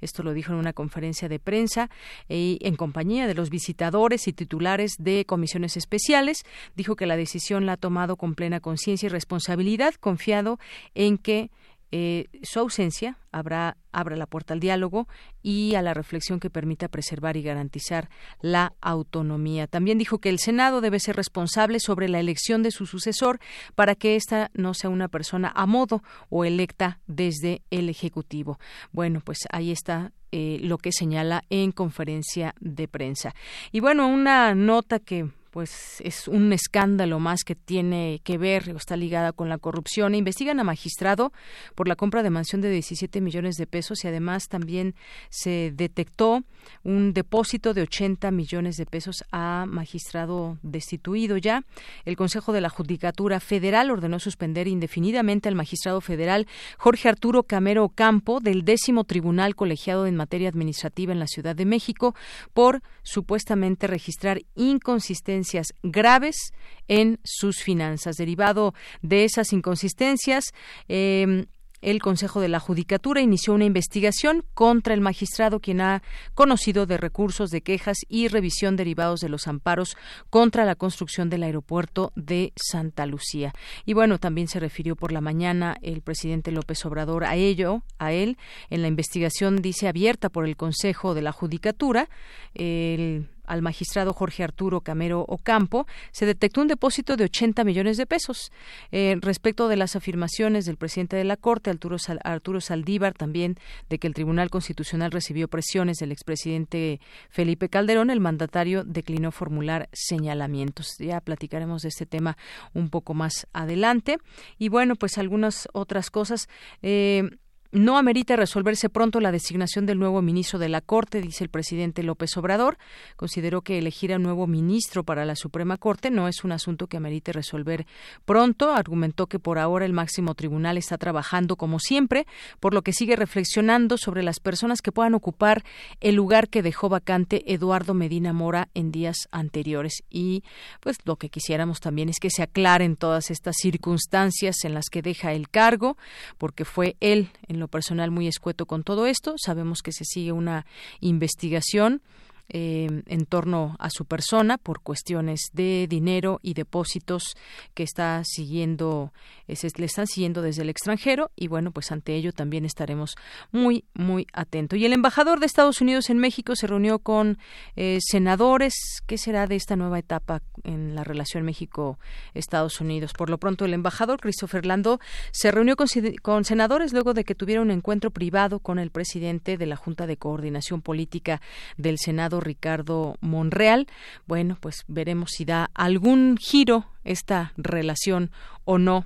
Esto lo dijo en una conferencia de prensa y en compañía de los visitadores y titulares de comisiones especiales. Dijo que la decisión la ha tomado con plena conciencia y responsabilidad, confiado en que eh, su ausencia habrá, abra la puerta al diálogo y a la reflexión que permita preservar y garantizar la autonomía. También dijo que el Senado debe ser responsable sobre la elección de su sucesor para que ésta no sea una persona a modo o electa desde el Ejecutivo. Bueno, pues ahí está eh, lo que señala en conferencia de prensa. Y bueno, una nota que pues es un escándalo más que tiene que ver o está ligada con la corrupción. Investigan a magistrado por la compra de mansión de 17 millones de pesos y además también se detectó un depósito de 80 millones de pesos a magistrado destituido ya. El Consejo de la Judicatura Federal ordenó suspender indefinidamente al magistrado federal Jorge Arturo Camero Campo del décimo tribunal colegiado en materia administrativa en la Ciudad de México por supuestamente registrar inconsistencias graves en sus finanzas. Derivado de esas inconsistencias, eh, el Consejo de la Judicatura inició una investigación contra el magistrado quien ha conocido de recursos de quejas y revisión derivados de los amparos contra la construcción del aeropuerto de Santa Lucía. Y bueno, también se refirió por la mañana el presidente López Obrador a ello, a él, en la investigación dice abierta por el Consejo de la Judicatura. El al magistrado Jorge Arturo Camero Ocampo, se detectó un depósito de 80 millones de pesos. Eh, respecto de las afirmaciones del presidente de la Corte, Arturo, Arturo Saldívar, también de que el Tribunal Constitucional recibió presiones del expresidente Felipe Calderón, el mandatario declinó formular señalamientos. Ya platicaremos de este tema un poco más adelante. Y bueno, pues algunas otras cosas. Eh, no amerita resolverse pronto la designación del nuevo ministro de la Corte, dice el presidente López Obrador. Consideró que elegir a un nuevo ministro para la Suprema Corte no es un asunto que amerite resolver pronto. Argumentó que por ahora el máximo tribunal está trabajando como siempre, por lo que sigue reflexionando sobre las personas que puedan ocupar el lugar que dejó vacante Eduardo Medina Mora en días anteriores. Y pues lo que quisiéramos también es que se aclaren todas estas circunstancias en las que deja el cargo, porque fue él en lo personal muy escueto con todo esto. Sabemos que se sigue una investigación eh, en torno a su persona por cuestiones de dinero y depósitos que está siguiendo, le están siguiendo desde el extranjero y bueno, pues ante ello también estaremos muy, muy atentos. Y el embajador de Estados Unidos en México se reunió con eh, senadores. ¿Qué será de esta nueva etapa en la relación México-Estados Unidos? Por lo pronto, el embajador Christopher Lando se reunió con, con senadores luego de que tuviera un encuentro privado con el presidente de la Junta de Coordinación Política del Senado Ricardo Monreal. Bueno, pues veremos si da algún giro esta relación o no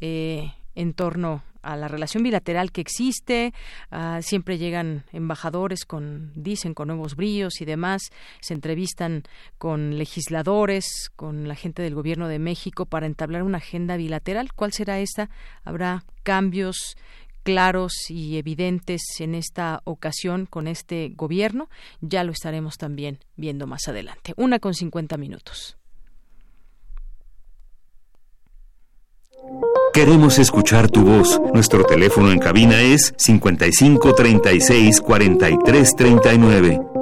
eh, en torno a la relación bilateral que existe. Ah, siempre llegan embajadores con, dicen, con nuevos brillos y demás. Se entrevistan con legisladores, con la gente del gobierno de México para entablar una agenda bilateral. ¿Cuál será esta? ¿Habrá cambios? Claros y evidentes en esta ocasión con este gobierno, ya lo estaremos también viendo más adelante. Una con cincuenta minutos. Queremos escuchar tu voz. Nuestro teléfono en cabina es 55 36 43 39.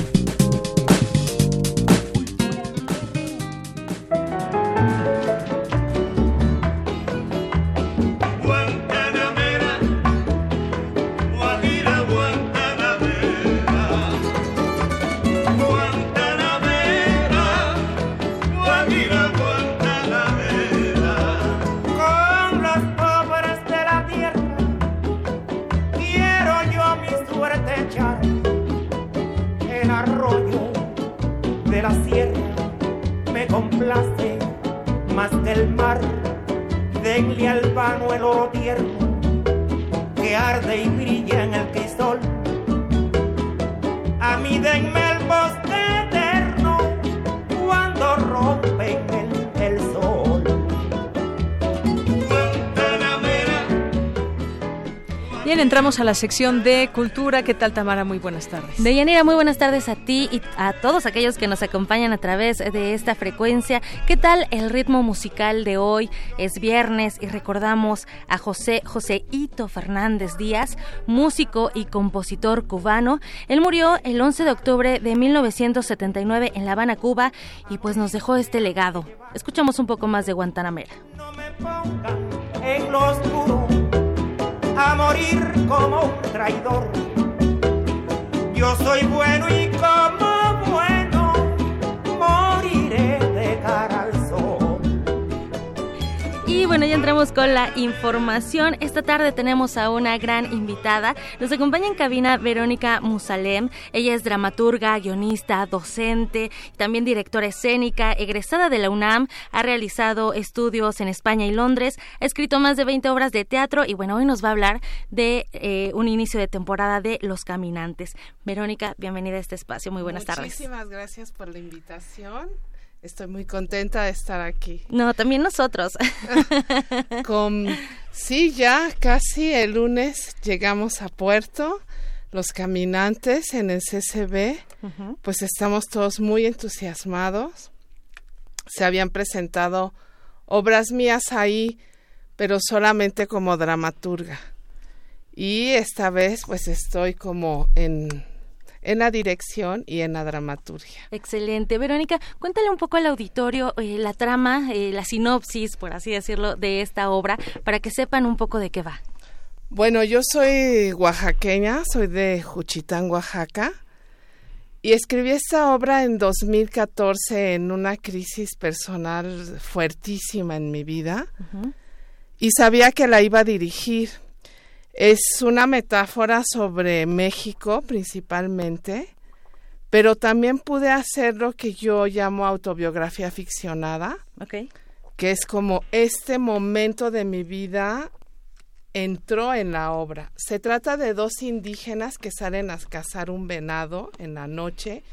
Entramos a la sección de cultura. ¿Qué tal, Tamara? Muy buenas tardes. Deyanira, muy buenas tardes a ti y a todos aquellos que nos acompañan a través de esta frecuencia. ¿Qué tal el ritmo musical de hoy? Es viernes y recordamos a José Joséito Fernández Díaz, músico y compositor cubano. Él murió el 11 de octubre de 1979 en La Habana, Cuba, y pues nos dejó este legado. Escuchamos un poco más de Guantanamera. No me pongan en lo oscuro a morir como un traidor. Yo soy bueno y como bueno, ya entramos con la información. Esta tarde tenemos a una gran invitada. Nos acompaña en cabina Verónica Musalem. Ella es dramaturga, guionista, docente, también directora escénica, egresada de la UNAM. Ha realizado estudios en España y Londres. Ha escrito más de 20 obras de teatro y bueno, hoy nos va a hablar de eh, un inicio de temporada de Los Caminantes. Verónica, bienvenida a este espacio. Muy buenas tardes. Muchísimas gracias por la invitación. Estoy muy contenta de estar aquí. No, también nosotros. Con, sí, ya casi el lunes llegamos a puerto. Los caminantes en el CCB, pues estamos todos muy entusiasmados. Se habían presentado obras mías ahí, pero solamente como dramaturga. Y esta vez pues estoy como en en la dirección y en la dramaturgia. Excelente. Verónica, cuéntale un poco al auditorio eh, la trama, eh, la sinopsis, por así decirlo, de esta obra, para que sepan un poco de qué va. Bueno, yo soy oaxaqueña, soy de Juchitán, Oaxaca, y escribí esta obra en 2014 en una crisis personal fuertísima en mi vida, y sabía que la iba a dirigir es una metáfora sobre México principalmente, pero también pude hacer lo que yo llamo autobiografía ficcionada, que es como este momento de mi vida entró en la obra. Se trata de dos indígenas que salen a cazar un venado en la noche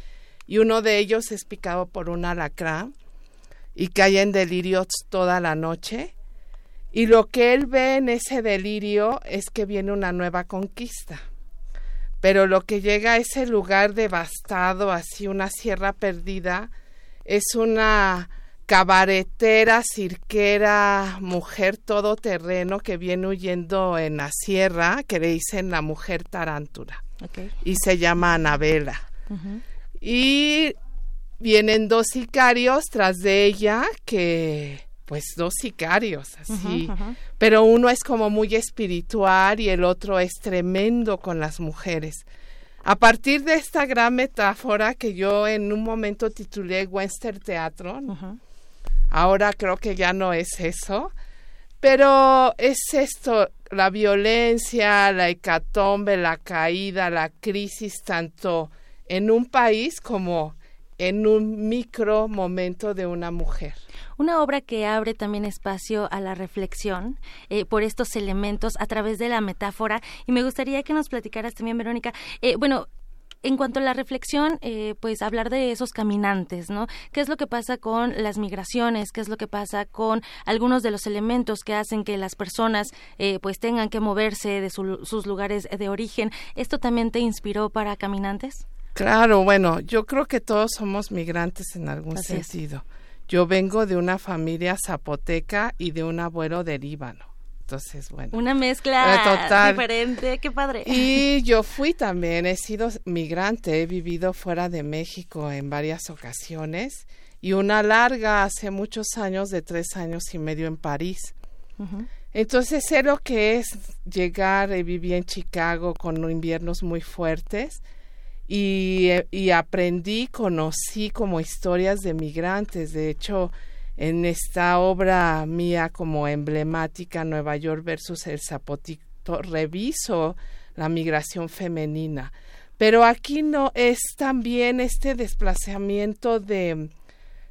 y uno de ellos es picado por un alacrán y cae en delirios toda la noche y lo que él ve en ese delirio es que viene una nueva conquista. Pero lo que llega a ese lugar devastado, así una sierra perdida, es una cabaretera, cirquera, mujer todoterreno que viene huyendo en la sierra, que le dicen la mujer tarántula. Y se llama Anabela. Y vienen dos sicarios tras de ella que pues dos sicarios, así. Pero uno es como muy espiritual y el otro es tremendo con las mujeres. A partir de esta gran metáfora que yo en un momento titulé Western Teatro, ahora creo que ya no es eso, pero es esto, la violencia, la hecatombe, la caída, la crisis, tanto en un país como en un micro momento de una mujer una obra que abre también espacio a la reflexión eh, por estos elementos a través de la metáfora. Y me gustaría que nos platicaras también, Verónica, eh, bueno, en cuanto a la reflexión, eh, pues hablar de esos caminantes, ¿no? ¿Qué es lo que pasa con las migraciones? ¿Qué es lo que pasa con algunos de los elementos que hacen que las personas pues tengan que moverse de sus lugares de origen? ¿Esto también te inspiró para caminantes? Claro, bueno, yo creo que todos somos migrantes en algún sentido. Yo vengo de una familia zapoteca y de un abuelo de Líbano. Entonces, bueno. Una mezcla eh, total. diferente, qué padre. Y yo fui también, he sido migrante, he vivido fuera de México en varias ocasiones y una larga hace muchos años, de tres años y medio en París. Entonces sé lo que es llegar, y viví en Chicago con inviernos muy fuertes y, eh, y aprendí, conocí como historias de migrantes. De hecho, en esta obra mía como emblemática Nueva York versus el Zapotito, reviso la migración femenina. Pero aquí no es también este desplazamiento de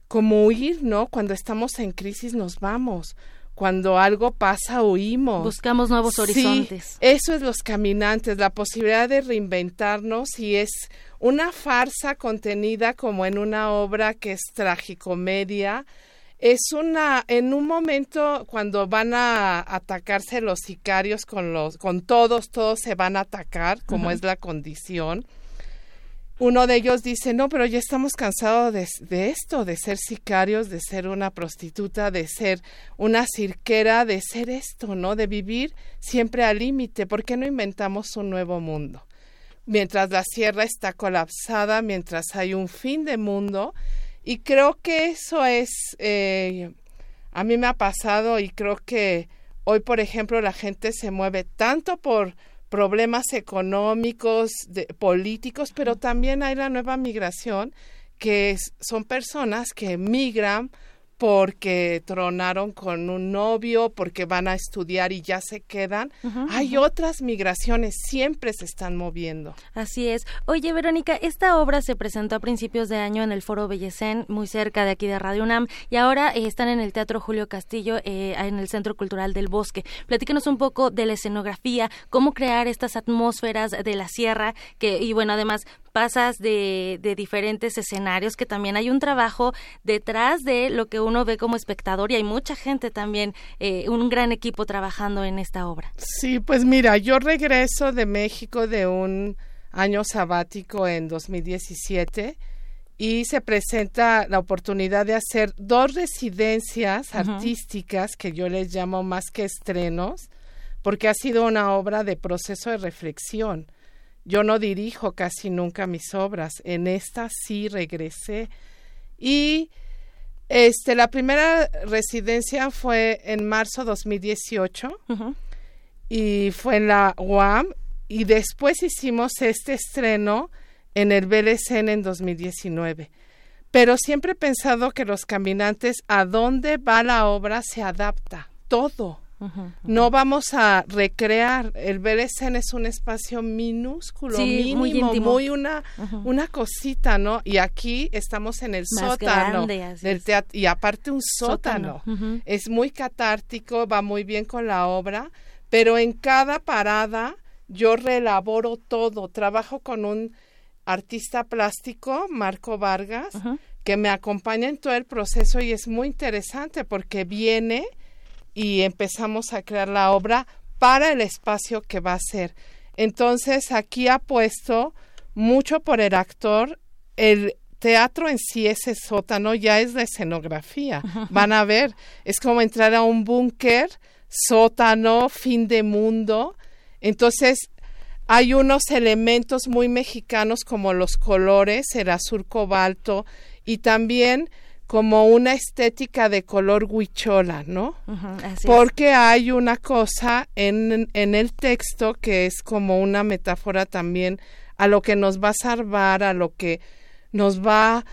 como huir, ¿no? Cuando estamos en crisis nos vamos cuando algo pasa huimos. Buscamos nuevos horizontes. eso es los caminantes, la posibilidad de reinventarnos y es una farsa contenida como en una obra que es tragicomedia. Es una, en un momento cuando van a atacarse los sicarios con los, con todos, todos se van a atacar, como es la condición uno de ellos dice, no, pero ya estamos cansados de, esto, de ser sicarios, de ser una prostituta, de ser una cirquera, de ser esto, ¿no? De vivir siempre al límite. ¿Por qué no inventamos un nuevo mundo? Mientras la sierra está colapsada, mientras hay un fin de mundo. Y creo que eso es, eh, a mí me ha pasado y creo que hoy, por ejemplo, la gente se mueve tanto por problemas económicos, políticos, pero también hay la nueva migración, que son personas que migran porque tronaron con un novio, porque van a estudiar y ya se quedan. Hay otras migraciones, siempre se están moviendo. Así es. Oye, Verónica, esta obra se presentó a principios de año en el Foro Bellecén, muy cerca de aquí de Radio UNAM, y ahora eh, están en el Teatro Julio Castillo, eh, en el Centro Cultural del Bosque. Platícanos un poco de la escenografía, cómo crear estas atmósferas de la sierra, que, y bueno, además pasas de, de diferentes escenarios, que también hay un trabajo detrás de lo que uno ve como espectador y hay mucha gente también, eh, un gran equipo trabajando en esta obra. Sí, pues mira, yo regreso de México de un año sabático en 2017 y se presenta la oportunidad de hacer dos residencias artísticas que yo les llamo más que estrenos, porque ha sido una obra de proceso de reflexión. Yo no dirijo casi nunca mis obras, en esta sí regresé. Y este, la primera residencia fue en marzo 2018 y fue en la UAM y después hicimos este estreno en el BLCN en 2019. Pero siempre he pensado que los caminantes, a dónde va la obra, se adapta todo. No vamos a recrear. El BLCN es un espacio minúsculo, mínimo, muy, una, una cosita, ¿no? Y aquí estamos en el sótano del teatro. Y aparte un sótano. Es muy catártico, va muy bien con la obra, pero en cada parada yo relaboro todo. Trabajo con un artista plástico, Marco Vargas, que me acompaña en todo el proceso y es muy interesante porque viene y empezamos a crear la obra para el espacio que va a ser. Entonces aquí ha puesto mucho por el actor, el teatro en sí, ese sótano, ya es la escenografía. Van a ver, es como entrar a un búnker, sótano, fin de mundo. Entonces, hay unos elementos muy mexicanos como los colores, el azul cobalto y también como una estética de color huichola, ¿no? Porque hay una cosa en, en el texto que es como una metáfora también a lo que nos va a salvar, a lo que nos va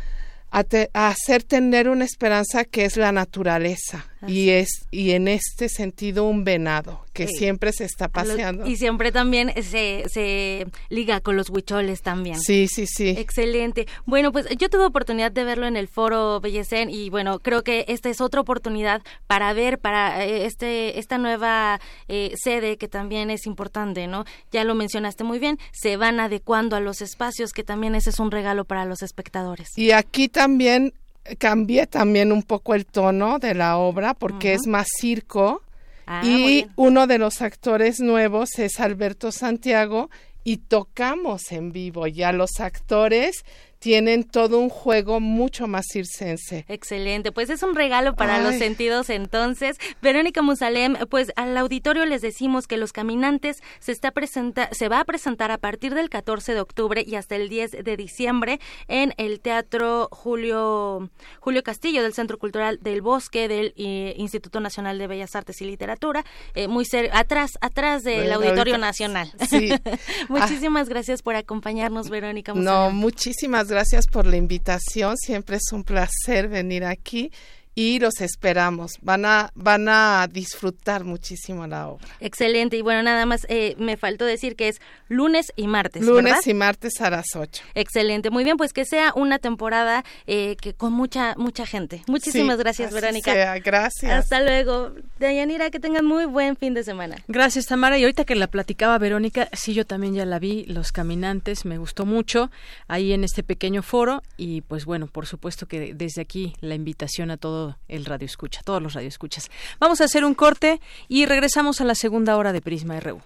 a, a hacer tener una esperanza que es la naturaleza y es y en este sentido un venado que siempre se está paseando. Y siempre también se, se liga con los huicholes también. Sí, sí, sí. Excelente. Bueno, pues yo tuve oportunidad de verlo en el foro Bellecén y bueno, creo que esta es otra oportunidad para ver para eh, este esta nueva eh, sede que también es importante, ¿no? Ya lo mencionaste muy bien, se van adecuando a los espacios que también ese es un regalo para los espectadores. Y aquí también cambié también un poco el tono de la obra porque es más circo. Ah, y uno de los actores nuevos es Alberto Santiago y tocamos en vivo. Ya los actores tienen todo un juego mucho más circense. Excelente, pues es un regalo para los sentidos entonces. Verónica Musalem, pues al auditorio les decimos que Los Caminantes se, está presenta se va a presentar a partir del 14 de octubre y hasta el 10 de diciembre en el Teatro Julio, Julio Castillo del Centro Cultural del Bosque del eh, Instituto Nacional de Bellas Artes y Literatura, eh, muy atrás, atrás del Auditorio Nacional. Sí. Muchísimas gracias por acompañarnos, Verónica Musalem. No, muchísimas gracias gracias por la invitación. Siempre es un placer venir aquí y los esperamos. Van a, van a disfrutar muchísimo la obra. Excelente. Y bueno, nada más eh, me faltó decir que es lunes y martes. Lunes y martes a las 8. Excelente. Muy bien, pues que sea una temporada eh, que con mucha, mucha gente. Muchísimas gracias, Verónica. Gracias. Hasta luego. Dayanira, que tengan muy buen fin de semana. Gracias, Tamara. Y ahorita que la platicaba Verónica, sí, yo también ya la vi, Los Caminantes, me gustó mucho ahí en este pequeño foro. Y pues bueno, por supuesto que desde aquí la invitación a todos el radio escucha, todos los radioescuchas. Vamos a hacer un corte y regresamos a la segunda hora de Prisma RU.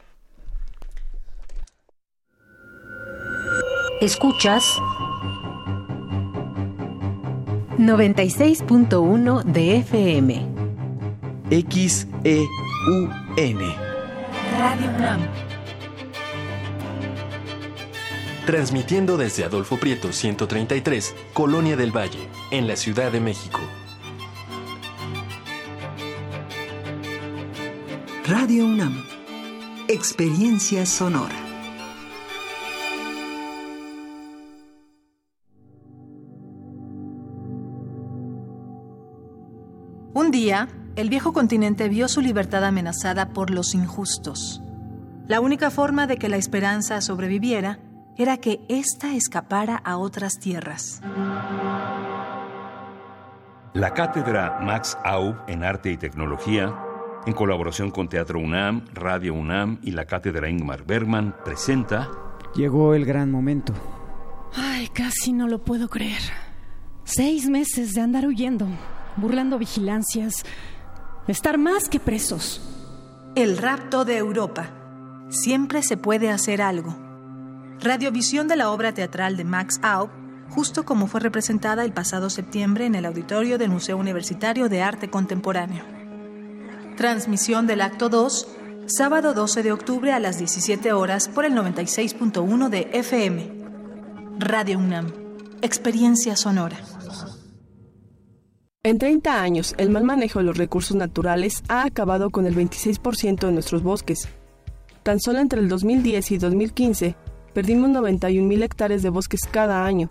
Escuchas 96.1 de FM. XEUN. Radio UNAM. Transmitiendo desde Adolfo Prieto 133, Colonia del Valle, en la Ciudad de México. Radio UNAM. Experiencia sonora. Un día, el viejo continente vio su libertad amenazada por los injustos. La única forma de que la esperanza sobreviviera era que ésta escapara a otras tierras. La cátedra Max Aub en Arte y Tecnología, en colaboración con Teatro UNAM, Radio UNAM y la cátedra Ingmar Bergman, presenta... Llegó el gran momento. Ay, casi no lo puedo creer. Seis meses de andar huyendo, burlando vigilancias, estar más que presos. El rapto de Europa. Siempre se puede hacer algo. Radiovisión de la obra teatral de Max Aub, justo como fue representada el pasado septiembre en el auditorio del Museo Universitario de Arte Contemporáneo. Transmisión del acto 2, sábado 12 de octubre a las 17 horas por el 96.1 de FM. Radio UNAM. Experiencia sonora. En 30 años, el mal manejo de los recursos naturales ha acabado con el 26% de nuestros bosques. Tan solo entre el 2010 y 2015, perdimos 91.000 hectáreas de bosques cada año.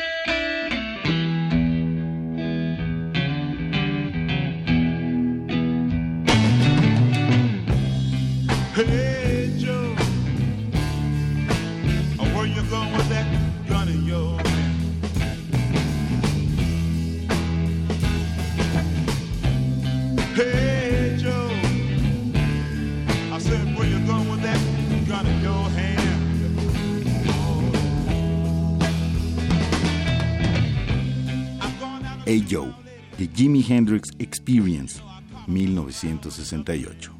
Jimi Hendrix Experience, 1968.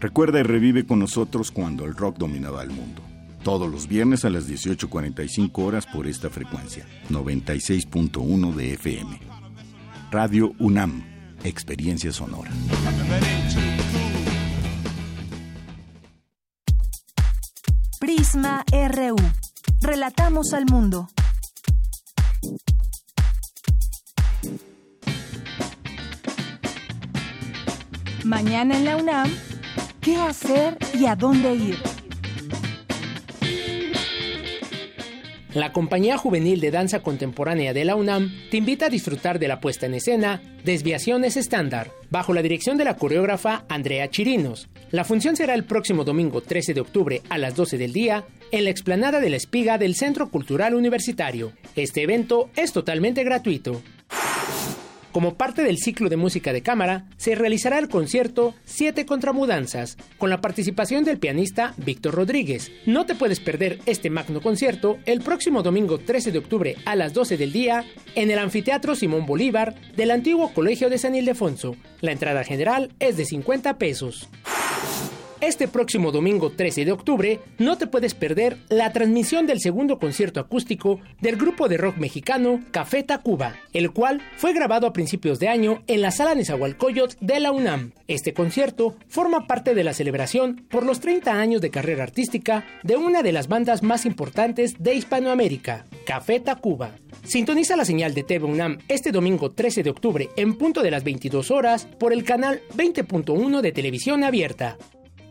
Recuerda y revive con nosotros cuando el rock dominaba el mundo. Todos los viernes a las 18.45 horas por esta frecuencia, 96.1 de FM. Radio UNAM, Experiencia Sonora. Prisma RU. Relatamos al mundo. Mañana en la UNAM, ¿qué hacer y a dónde ir? La Compañía Juvenil de Danza Contemporánea de la UNAM te invita a disfrutar de la puesta en escena Desviaciones Estándar, bajo la dirección de la coreógrafa Andrea Chirinos. La función será el próximo domingo 13 de octubre a las 12 del día en la explanada de la espiga del Centro Cultural Universitario. Este evento es totalmente gratuito. Como parte del ciclo de música de cámara, se realizará el concierto Siete Contramudanzas, con la participación del pianista Víctor Rodríguez. No te puedes perder este magno concierto el próximo domingo 13 de octubre a las 12 del día en el Anfiteatro Simón Bolívar del antiguo Colegio de San Ildefonso. La entrada general es de 50 pesos. Este próximo domingo 13 de octubre no te puedes perder la transmisión del segundo concierto acústico del grupo de rock mexicano Café Tacuba, el cual fue grabado a principios de año en la sala Nezahualcóyotl de la UNAM. Este concierto forma parte de la celebración por los 30 años de carrera artística de una de las bandas más importantes de Hispanoamérica, Café Tacuba. Sintoniza la señal de TV UNAM este domingo 13 de octubre en punto de las 22 horas por el canal 20.1 de televisión abierta.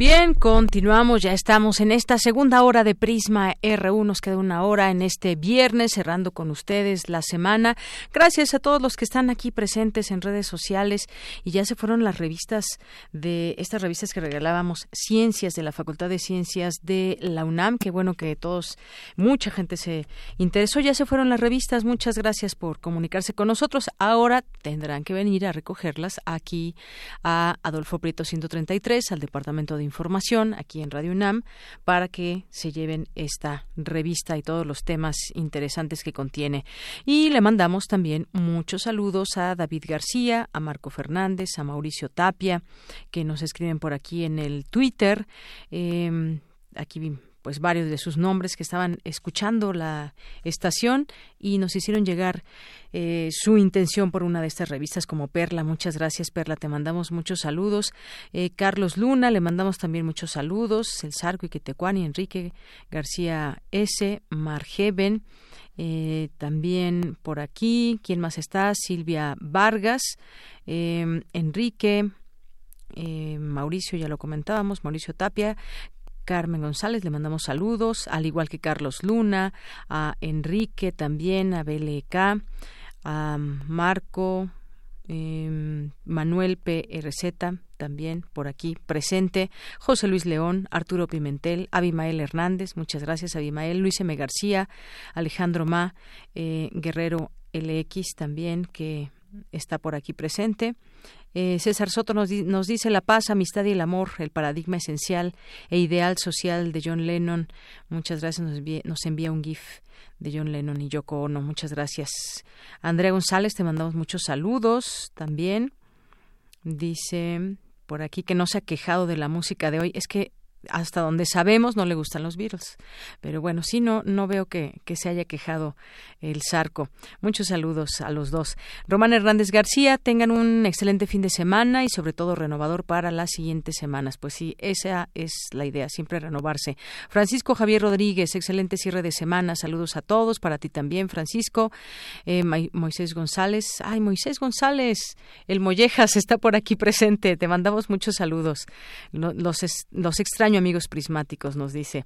Bien, continuamos, ya estamos en esta segunda hora de Prisma R1, nos queda una hora en este viernes, cerrando con ustedes la semana. Gracias a todos los que están aquí presentes en redes sociales y ya se fueron las revistas de estas revistas que regalábamos, Ciencias de la Facultad de Ciencias de la UNAM, que bueno que todos, mucha gente se interesó, ya se fueron las revistas, muchas gracias por comunicarse con nosotros. Ahora tendrán que venir a recogerlas aquí a Adolfo Prieto 133, al Departamento de información aquí en Radio UNAM para que se lleven esta revista y todos los temas interesantes que contiene. Y le mandamos también muchos saludos a David García, a Marco Fernández, a Mauricio Tapia, que nos escriben por aquí en el Twitter. Eh, aquí pues varios de sus nombres que estaban escuchando la estación y nos hicieron llegar eh, su intención por una de estas revistas como Perla. Muchas gracias, Perla. Te mandamos muchos saludos. Eh, Carlos Luna, le mandamos también muchos saludos. El Sarco y Enrique García S. Margeven. Eh, también por aquí, ¿quién más está? Silvia Vargas, Enrique, Mauricio, ya lo comentábamos, Mauricio Tapia, Carmen González, le mandamos saludos, al igual que Carlos Luna, a Enrique también, a BLK, a Marco, em, Manuel PRZ también por aquí presente, José Luis León, Arturo Pimentel, Abimael Hernández, muchas gracias Abimael, Luis M. García, Alejandro Ma, eh, Guerrero LX también que está por aquí presente. Eh, César Soto nos, nos, dice la paz, amistad y el amor, el paradigma esencial e ideal social de John Lennon. Muchas gracias, nos, nos envía un GIF de John Lennon y Yoko Ono. Muchas gracias. Andrea González, te mandamos muchos saludos también. Dice por aquí que no se ha quejado de la música de hoy. Es que hasta donde sabemos no le gustan los Beatles. Pero bueno, sí, no, no veo que, que, se haya quejado el Zarco. Muchos saludos a los dos. Román Hernández García, tengan un excelente fin de semana y sobre todo renovador para las siguientes semanas. Pues sí, esa es la idea, siempre renovarse. Francisco Javier Rodríguez, excelente cierre de semana. Saludos a todos, para ti también, Francisco. Eh, Moisés González, ay, Moisés González, el Mollejas está por aquí presente. Te mandamos muchos saludos. Los, los extraños amigos prismáticos, nos dice.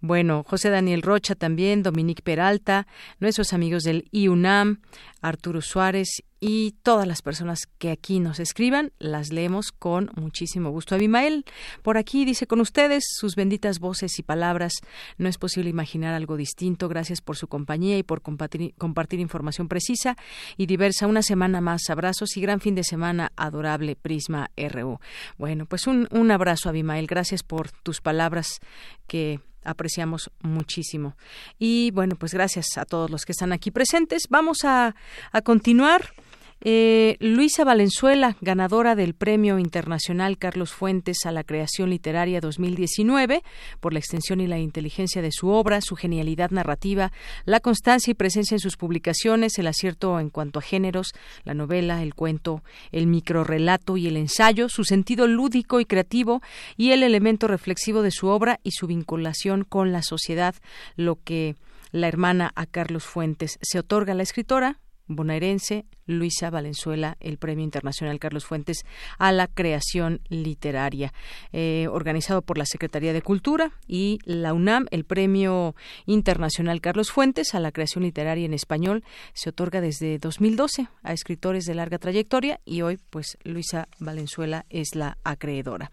Bueno, José Daniel Rocha también, Dominique Peralta, nuestros amigos del IUNAM, Arturo Suárez y todas las personas que aquí nos escriban, las leemos con muchísimo gusto. Abimael, por aquí dice con ustedes sus benditas voces y palabras. No es posible imaginar algo distinto. Gracias por su compañía y por compartir, información precisa y diversa. Una semana más. Abrazos y gran fin de semana, adorable Prisma RU. Bueno, pues un, un abrazo, Abimael. Gracias por tus palabras que apreciamos muchísimo. Y bueno, pues gracias a todos los que están aquí presentes. Vamos a, a continuar. Eh, Luisa Valenzuela, ganadora del Premio Internacional Carlos Fuentes a la Creación Literaria 2019, por la extensión y la inteligencia de su obra, su genialidad narrativa, la constancia y presencia en sus publicaciones, el acierto en cuanto a géneros, la novela, el cuento, el microrelato y el ensayo, su sentido lúdico y creativo y el elemento reflexivo de su obra y su vinculación con la sociedad, lo que la hermana a Carlos Fuentes se otorga a la escritora bonaerense Luisa Valenzuela el Premio Internacional Carlos Fuentes a la Creación Literaria, eh, organizado por la Secretaría de Cultura y la UNAM. El Premio Internacional Carlos Fuentes a la Creación Literaria en Español se otorga desde 2012 a escritores de larga trayectoria y hoy, pues, Luisa Valenzuela es la acreedora.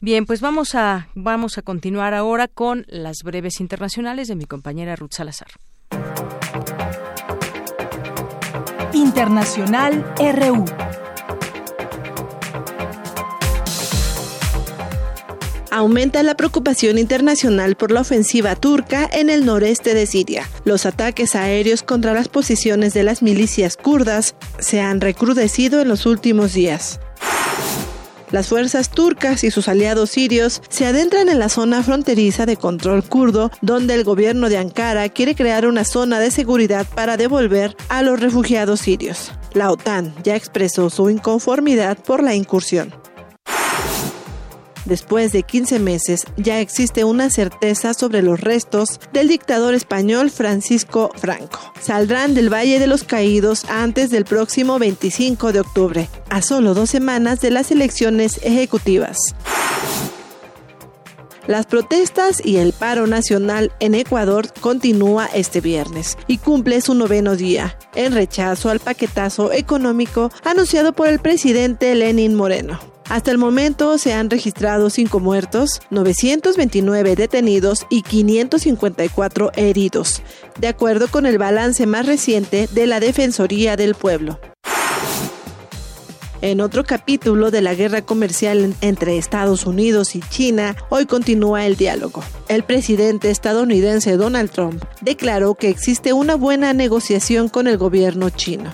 Bien, pues vamos a vamos a continuar ahora con las breves internacionales de mi compañera Ruth Salazar. Internacional RU. Aumenta la preocupación internacional por la ofensiva turca en el noreste de Siria. Los ataques aéreos contra las posiciones de las milicias kurdas se han recrudecido en los últimos días. Las fuerzas turcas y sus aliados sirios se adentran en la zona fronteriza de control kurdo, donde el gobierno de Ankara quiere crear una zona de seguridad para devolver a los refugiados sirios. La OTAN ya expresó su inconformidad por la incursión. Después de 15 meses, ya existe una certeza sobre los restos del dictador español Francisco Franco. Saldrán del Valle de los Caídos antes del próximo 25 de octubre, a solo dos semanas de las elecciones ejecutivas. Las protestas y el paro nacional en Ecuador continúa este viernes y cumple su noveno día, en rechazo al paquetazo económico anunciado por el presidente Lenin Moreno. Hasta el momento se han registrado 5 muertos, 929 detenidos y 554 heridos, de acuerdo con el balance más reciente de la Defensoría del Pueblo. En otro capítulo de la guerra comercial entre Estados Unidos y China, hoy continúa el diálogo. El presidente estadounidense Donald Trump declaró que existe una buena negociación con el gobierno chino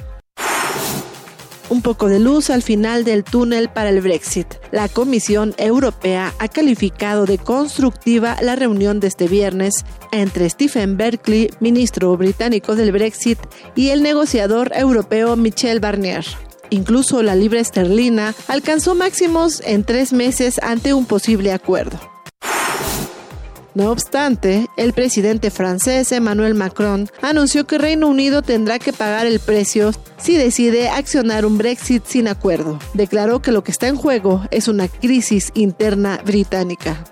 un poco de luz al final del túnel para el Brexit. La Comisión Europea ha calificado de constructiva la reunión de este viernes entre Stephen Berkeley, ministro británico del Brexit, y el negociador europeo Michel Barnier. Incluso la libra esterlina alcanzó máximos en tres meses ante un posible acuerdo. No obstante, el presidente francés Emmanuel Macron anunció que Reino Unido tendrá que pagar el precio si decide accionar un Brexit sin acuerdo. Declaró que lo que está en juego es una crisis interna británica.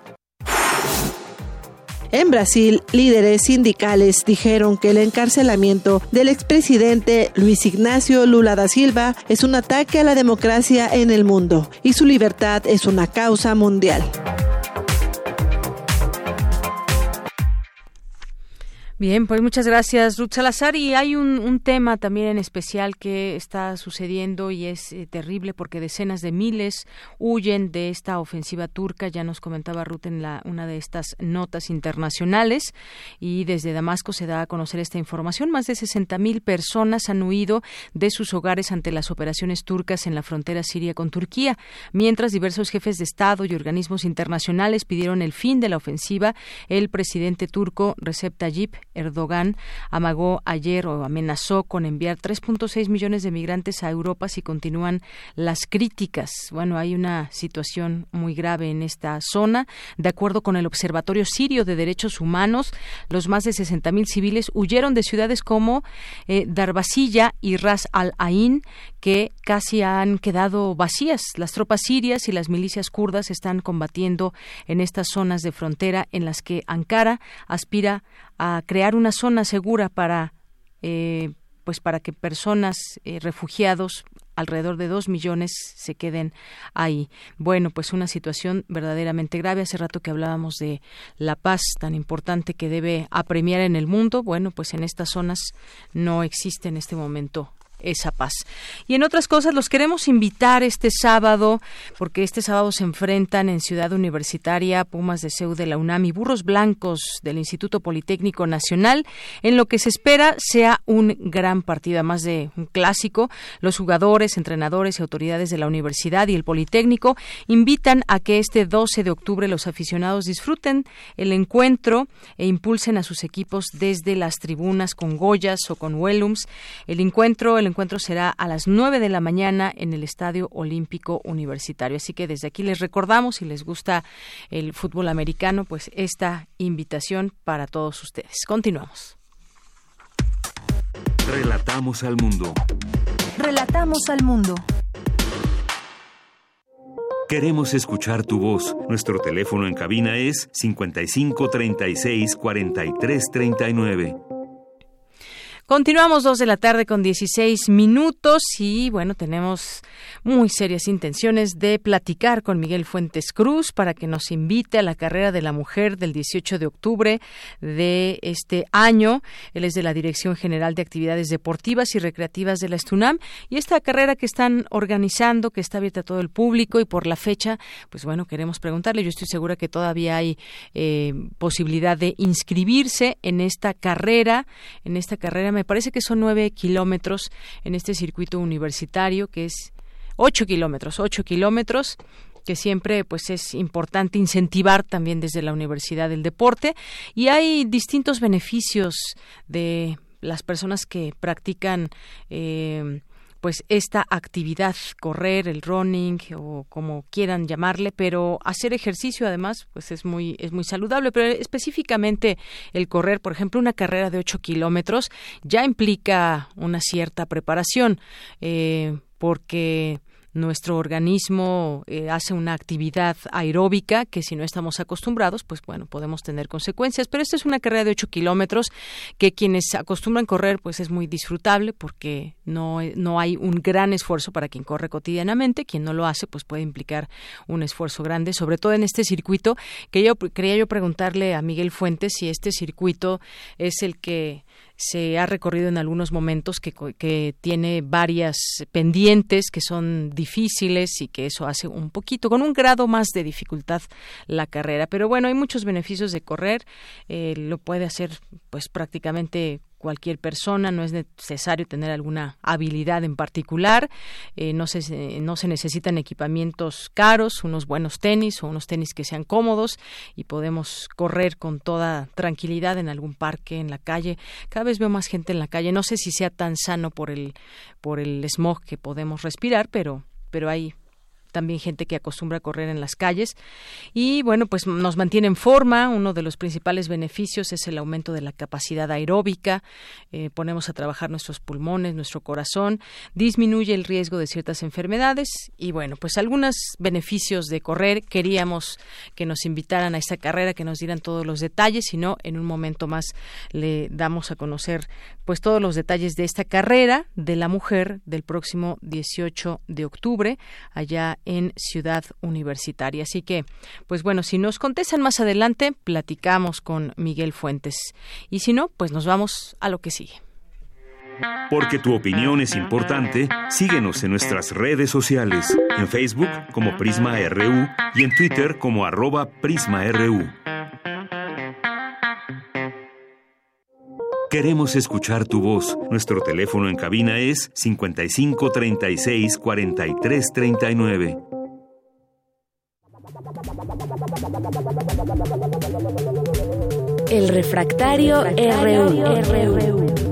En Brasil, líderes sindicales dijeron que el encarcelamiento del expresidente Luis Ignacio Lula da Silva es un ataque a la democracia en el mundo y su libertad es una causa mundial. Bien, pues muchas gracias, Ruth Salazar. Y hay un, tema también en especial que está sucediendo y es eh, terrible porque decenas de miles huyen de esta ofensiva turca. Ya nos comentaba Ruth en la, una de estas notas internacionales. Y desde Damasco se da a conocer esta información. Más de 60 mil personas han huido de sus hogares ante las operaciones turcas en la frontera siria con Turquía, mientras diversos jefes de Estado y organismos internacionales pidieron el fin de la ofensiva. El presidente turco Recep Tayyip Erdogan amagó ayer o amenazó con enviar 3.6 millones de migrantes a Europa si continúan las críticas. Bueno, hay una situación muy grave en esta zona. De acuerdo con el Observatorio Sirio de Derechos Humanos, los más de 60.000 civiles huyeron de ciudades como eh, Darbasilla y Ras al-Ain, que casi han quedado vacías. Las tropas sirias y las milicias kurdas están combatiendo en estas zonas de frontera en las que Ankara aspira a crear una zona segura para eh, pues para que personas eh, refugiados alrededor de dos millones se queden ahí. Bueno, pues una situación verdaderamente grave. Hace rato que hablábamos de la paz tan importante que debe apremiar en el mundo. Bueno, pues en estas zonas no existe en este momento esa paz. Y en otras cosas, los queremos invitar este sábado, porque este sábado se enfrentan en Ciudad Universitaria Pumas de CEU de la UNAM y Burros Blancos del Instituto Politécnico Nacional, en lo que se espera sea un gran partido, además de un clásico. Los jugadores, entrenadores y autoridades de la universidad y el Politécnico invitan a que este 12 de octubre los aficionados disfruten el encuentro e impulsen a sus equipos desde las tribunas con Goyas o con Wellums. El encuentro, el encuentro será a las 9 de la mañana en el Estadio Olímpico Universitario. Así que desde aquí les recordamos, si les gusta el fútbol americano, pues esta invitación para todos ustedes. Continuamos. Relatamos al mundo. Relatamos al mundo. Queremos escuchar tu voz. Nuestro teléfono en cabina es 55 36 43 39. Continuamos dos de la tarde con 16 minutos y bueno, tenemos muy serias intenciones de platicar con Miguel Fuentes Cruz para que nos invite a la carrera de la mujer del 18 de octubre de este año. Él es de la Dirección General de Actividades Deportivas y Recreativas de la Estunam y esta carrera que están organizando, que está abierta a todo el público y por la fecha, pues bueno, queremos preguntarle. Yo estoy segura que todavía hay eh, posibilidad de inscribirse en esta carrera, en esta carrera me parece que son nueve kilómetros en este circuito universitario, que es ocho kilómetros, ocho kilómetros que siempre pues es importante incentivar también desde la universidad del deporte. Y hay distintos beneficios de las personas que practican eh, pues esta actividad, correr, el running o como quieran llamarle, pero hacer ejercicio además pues es muy es muy saludable, pero específicamente el correr, por ejemplo, una carrera de 8 kilómetros ya implica una cierta preparación eh, porque nuestro organismo eh, hace una actividad aeróbica que si no estamos acostumbrados, pues bueno, podemos tener consecuencias. Pero esta es una carrera de 8 kilómetros que quienes acostumbran correr, pues es muy disfrutable porque no, no hay un gran esfuerzo para quien corre cotidianamente. Quien no lo hace, pues puede implicar un esfuerzo grande, sobre todo en este circuito que yo quería yo preguntarle a Miguel Fuentes si este circuito es el que se ha recorrido en algunos momentos que, que, tiene varias pendientes que son difíciles y que eso hace un poquito, con un grado más de dificultad la carrera. Pero bueno, hay muchos beneficios de correr, eh, lo puede hacer pues prácticamente cualquier persona, no es necesario tener alguna habilidad en particular, eh, no, se, no se necesitan equipamientos caros, unos buenos tenis o unos tenis que sean cómodos y podemos correr con toda tranquilidad en algún parque, en la calle. Cada vez veo más gente en la calle, no sé si sea tan sano por el, por el smog que podemos respirar, pero, pero hay también gente que acostumbra a correr en las calles. Y bueno, pues nos mantiene en forma. Uno de los principales beneficios es el aumento de la capacidad aeróbica. Eh, ponemos a trabajar nuestros pulmones, nuestro corazón. Disminuye el riesgo de ciertas enfermedades. Y bueno, pues algunos beneficios de correr. Queríamos que nos invitaran a esta carrera, que nos dieran todos los detalles. Si no, en un momento más le damos a conocer pues todos los detalles de esta carrera de la mujer del próximo 18 de octubre allá en Ciudad Universitaria. Así que, pues bueno, si nos contestan más adelante, platicamos con Miguel Fuentes. Y si no, pues nos vamos a lo que sigue. Porque tu opinión es importante, síguenos en nuestras redes sociales, en Facebook como Prisma RU y en Twitter como arroba PrismaRU. Queremos escuchar tu voz. Nuestro teléfono en cabina es 55 36 43 39. El refractario, RU.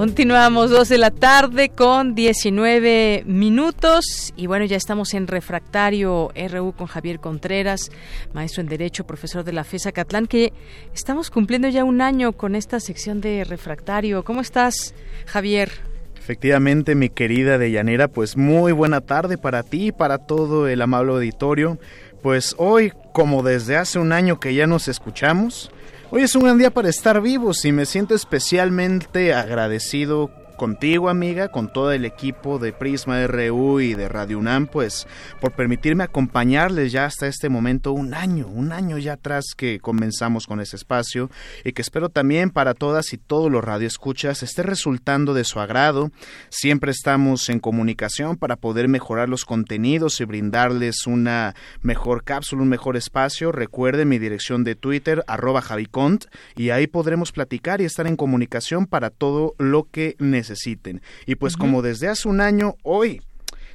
Continuamos dos de la tarde con 19 minutos y bueno, ya estamos en Refractario RU con Javier Contreras, maestro en Derecho, profesor de la FESA Catlán, que estamos cumpliendo ya un año con esta sección de Refractario. ¿Cómo estás, Javier? Efectivamente, mi querida Deyanira, pues muy buena tarde para ti y para todo el amable auditorio. Pues hoy, como desde hace un año que ya nos escuchamos, Hoy es un gran día para estar vivos y me siento especialmente agradecido contigo, amiga, con todo el equipo de Prisma RU y de Radio UNAM, pues por permitirme acompañarles ya hasta este momento, un año, un año ya atrás que comenzamos con ese espacio y que espero también para todas y todos los radioescuchas esté resultando de su agrado. Siempre estamos en comunicación para poder mejorar los contenidos y brindarles una mejor cápsula, un mejor espacio. Recuerden mi dirección de Twitter, arroba javicont, y ahí podremos platicar y estar en comunicación para todo lo que necesitemos necesiten. Y pues como desde hace un año, hoy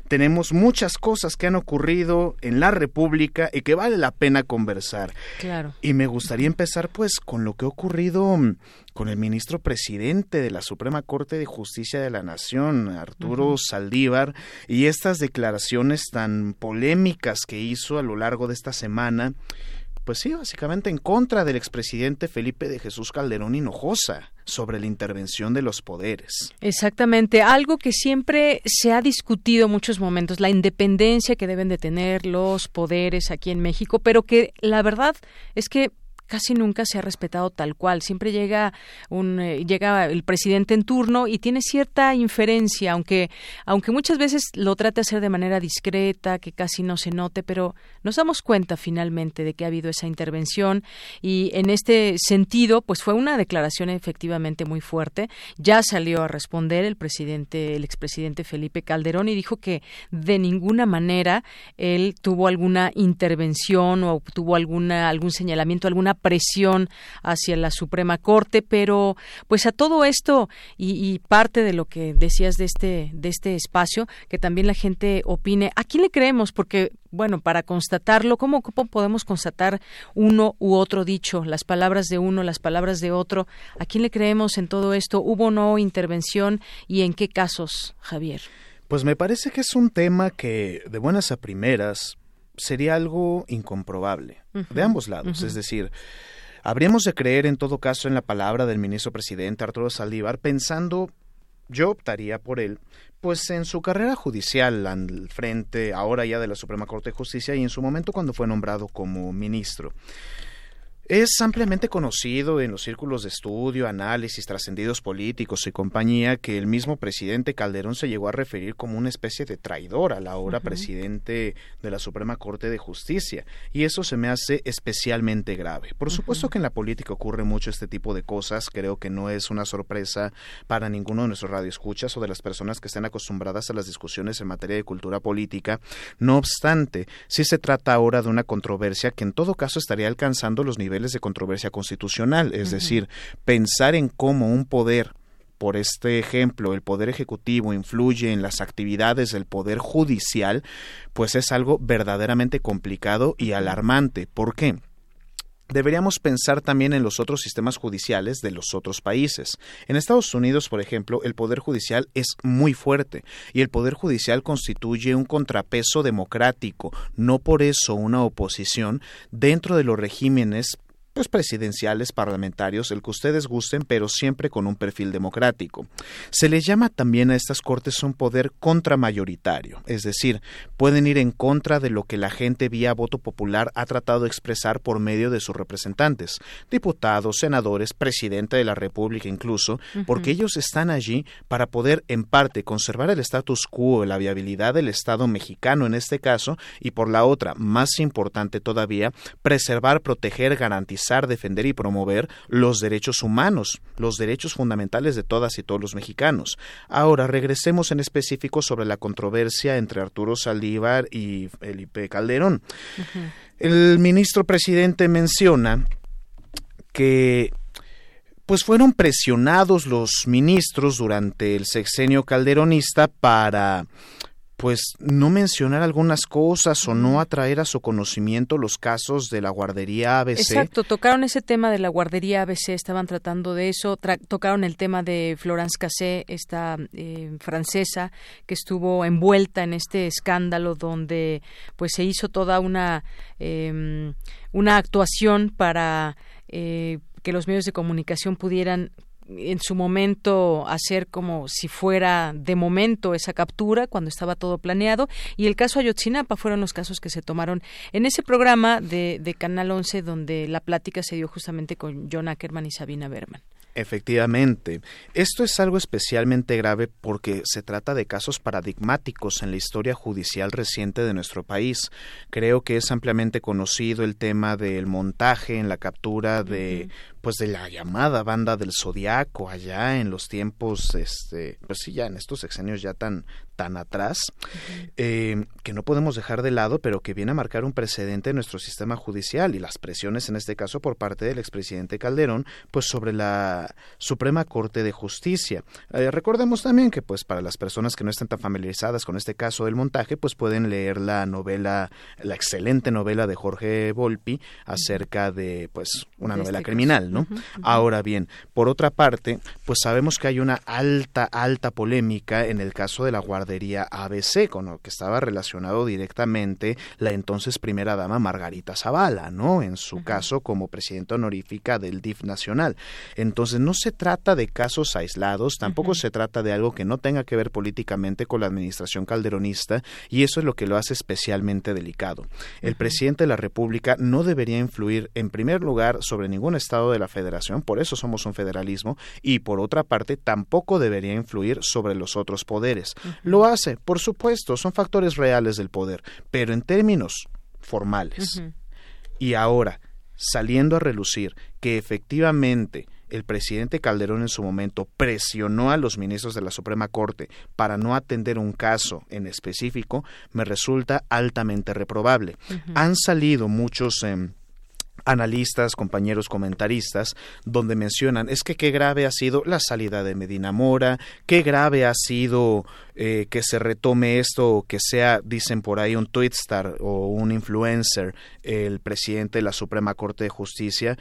tenemos muchas cosas que han ocurrido en la República y que vale la pena conversar. Claro. Y me gustaría empezar pues con lo que ha ocurrido mm, con el ministro presidente de la Suprema Corte de Justicia de la Nación, Arturo Saldívar, y estas declaraciones tan polémicas que hizo a lo largo de esta semana pues sí, básicamente en contra del expresidente Felipe de Jesús Calderón Hinojosa sobre la intervención de los poderes. Exactamente, algo que siempre se ha discutido en muchos momentos, la independencia que deben de tener los poderes aquí en México, pero que la verdad es que casi nunca se ha respetado tal cual. Siempre llega un eh, llega el presidente en turno y tiene cierta inferencia, aunque aunque muchas veces lo trate de hacer de manera discreta, que casi no se note, pero nos damos cuenta finalmente de que ha habido esa intervención y en este sentido, pues fue una declaración efectivamente muy fuerte. Ya salió a responder el presidente, el expresidente Felipe Calderón y dijo que de ninguna manera él tuvo alguna intervención o tuvo alguna algún señalamiento, alguna presión hacia la Suprema Corte, pero pues a todo esto y, parte de lo que decías de este de este espacio, que también la gente opine, ¿a quién le creemos? Porque bueno, para constatarlo, ¿cómo, ¿cómo, podemos constatar uno u otro dicho, las palabras de uno, las palabras de otro? ¿A quién le creemos en todo esto? ¿Hubo o no intervención y en qué casos, Javier? Pues me parece que es un tema que de buenas a primeras sería algo incomprobable de ambos lados. Es decir, Habríamos de creer en todo caso en la palabra del ministro presidente Arturo Saldívar pensando yo optaría por él, pues en su carrera judicial al frente ahora ya de la Suprema Corte de Justicia y en su momento cuando fue nombrado como ministro. Es ampliamente conocido en los círculos de estudio, análisis, trascendidos políticos y compañía que el mismo presidente Calderón se llegó a referir como una especie de traidor a la hora presidente de la Suprema Corte de Justicia, y eso se me hace especialmente grave. Por supuesto que en la política ocurre mucho este tipo de cosas, creo que no es una sorpresa para ninguno de nuestros radioescuchas o de las personas que estén acostumbradas a las discusiones en materia de cultura política. No obstante, sí se trata ahora de una controversia que en todo caso estaría alcanzando los niveles de controversia constitucional, es decir, pensar en cómo un poder por este ejemplo, el Poder Ejecutivo influye en las actividades del Poder Judicial, pues es algo verdaderamente complicado y alarmante. ¿Por qué? Deberíamos pensar también en los otros sistemas judiciales de los otros países. En Estados Unidos, por ejemplo, el Poder Judicial es muy fuerte y el Poder Judicial constituye un contrapeso democrático, no por eso una oposición dentro de los regímenes pues presidenciales, parlamentarios, el que ustedes gusten, pero siempre con un perfil democrático. Se les llama también a estas cortes un poder contramayoritario, es decir, pueden ir en contra de lo que la gente vía voto popular ha tratado de expresar por medio de sus representantes, diputados, senadores, presidente de la República incluso, porque ellos están allí para poder en parte conservar el status quo, la viabilidad del Estado mexicano en este caso, y por la otra, más importante todavía, preservar, proteger, garantizar defender y promover los derechos humanos, los derechos fundamentales de todas y todos los mexicanos. Ahora, regresemos en específico sobre la controversia entre Arturo Saldívar y Felipe Calderón. El ministro presidente menciona que pues fueron presionados los ministros durante el sexenio calderonista para pues no mencionar algunas cosas o no atraer a su conocimiento los casos de la guardería ABC. Exacto, tocaron ese tema de la guardería ABC, estaban tratando de eso, tocaron el tema de Florence Cassé, esta eh, francesa que estuvo envuelta en este escándalo donde pues se hizo toda una em, una actuación para eh, que los medios de comunicación pudieran en su momento hacer como si fuera de momento esa captura cuando estaba todo planeado y el caso Ayotzinapa fueron los casos que se tomaron en ese programa de, de Canal 11 donde la plática se dio justamente con John Ackerman y Sabina Berman. Efectivamente, esto es algo especialmente grave porque se trata de casos paradigmáticos en la historia judicial reciente de nuestro país. Creo que es ampliamente conocido el tema del montaje en la captura de pues de la llamada banda del zodiaco allá en los tiempos este pues sí ya en estos sexenios ya tan tan atrás eh, que no podemos dejar de lado pero que viene a marcar un precedente en nuestro sistema judicial y las presiones en este caso por parte del expresidente Calderón pues sobre la Suprema Corte de Justicia. Eh, recordemos también que pues para las personas que no estén tan familiarizadas con este caso del montaje pues pueden leer la novela la excelente novela de Jorge Volpi acerca de pues una novela criminal Ahora bien, por otra parte, pues sabemos que hay una alta, alta polémica en el caso de la guardería ABC, con lo que estaba relacionado directamente la entonces primera dama Margarita Zavala, ¿no? En su caso como presidenta honorífica del DIF nacional. Entonces, no se trata de casos aislados, tampoco se trata de algo que no tenga que ver políticamente con la administración calderonista, y eso es lo que lo hace especialmente delicado. El presidente de la República no debería influir, en primer lugar, sobre ningún estado de la federación, por eso somos un federalismo, y por otra parte tampoco debería influir sobre los otros poderes. Lo hace, por supuesto, son factores reales del poder, pero en términos formales. Y ahora, saliendo a relucir que efectivamente el presidente Calderón en su momento presionó a los ministros de la Suprema Corte para no atender un caso en específico, me resulta altamente reprobable. Han salido muchos... Em, analistas, compañeros comentaristas, donde mencionan es que qué grave ha sido la salida de Medina Mora, qué grave ha sido eh, que se retome esto, que sea, dicen por ahí, un twitstar o un influencer, el presidente de la Suprema Corte de Justicia.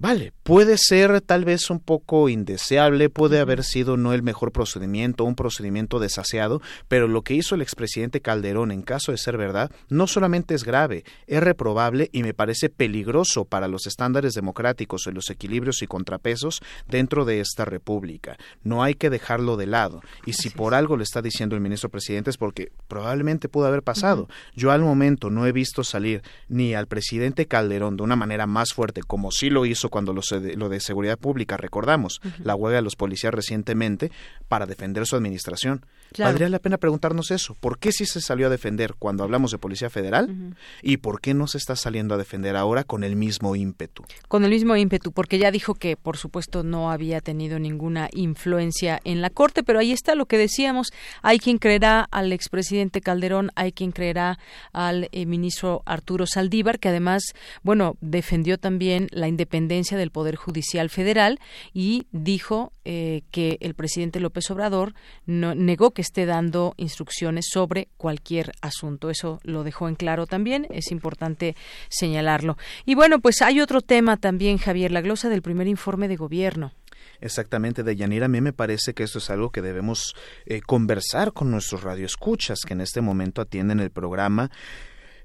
Vale, puede ser tal vez un poco indeseable, puede haber sido no el mejor procedimiento, un procedimiento desaseado, pero lo que hizo el expresidente Calderón en caso de ser verdad no solamente es grave, es reprobable y me parece peligroso para los estándares democráticos y los equilibrios y contrapesos dentro de esta república. No hay que dejarlo de lado. Y si por algo le está diciendo el ministro presidente es porque probablemente pudo haber pasado. Yo al momento no he visto salir ni al presidente Calderón de una manera más fuerte como sí lo hizo cuando lo, lo de seguridad pública, recordamos, la huelga de los policías recientemente, para defender su administración. Claro. Valdría la pena preguntarnos eso. ¿Por qué sí se salió a defender cuando hablamos de Policía Federal? ¿Y por qué no se está saliendo a defender ahora con el mismo ímpetu? Con el mismo ímpetu, porque ya dijo que, por supuesto, no había tenido ninguna influencia en la Corte, pero ahí está lo que decíamos. Hay quien creerá al expresidente Calderón, hay quien creerá al eh, ministro Arturo Saldívar, que además, bueno, defendió también la independencia del Poder Judicial Federal y dijo eh, que el presidente López Obrador no, negó que esté dando instrucciones sobre cualquier asunto. Eso lo dejó en claro también, es importante señalarlo. Y bueno, pues hay otro tema también, Javier, la glosa del primer informe de gobierno. Exactamente, Deyanira. A mí me parece que esto es algo que debemos eh, conversar con nuestros radioescuchas que en este momento atienden el programa.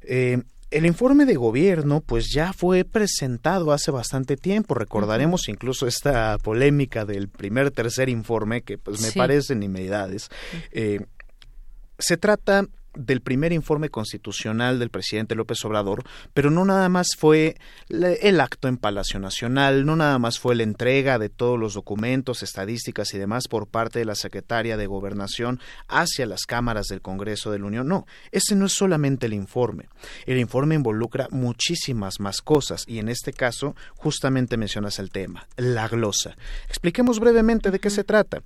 Eh, el informe de gobierno, pues ya fue presentado hace bastante tiempo. Recordaremos incluso esta polémica del primer tercer informe, que pues me Sí. parecen nimiedades. Eh, se trata del primer informe constitucional del presidente López Obrador, pero no nada más fue el acto en Palacio Nacional, no nada más fue la entrega de todos los documentos, estadísticas y demás por parte de la secretaria de Gobernación hacia las cámaras del Congreso de la Unión. No, ese no es solamente el informe. El informe involucra muchísimas más cosas y en este caso justamente mencionas el tema, la glosa. Expliquemos brevemente de qué se trata.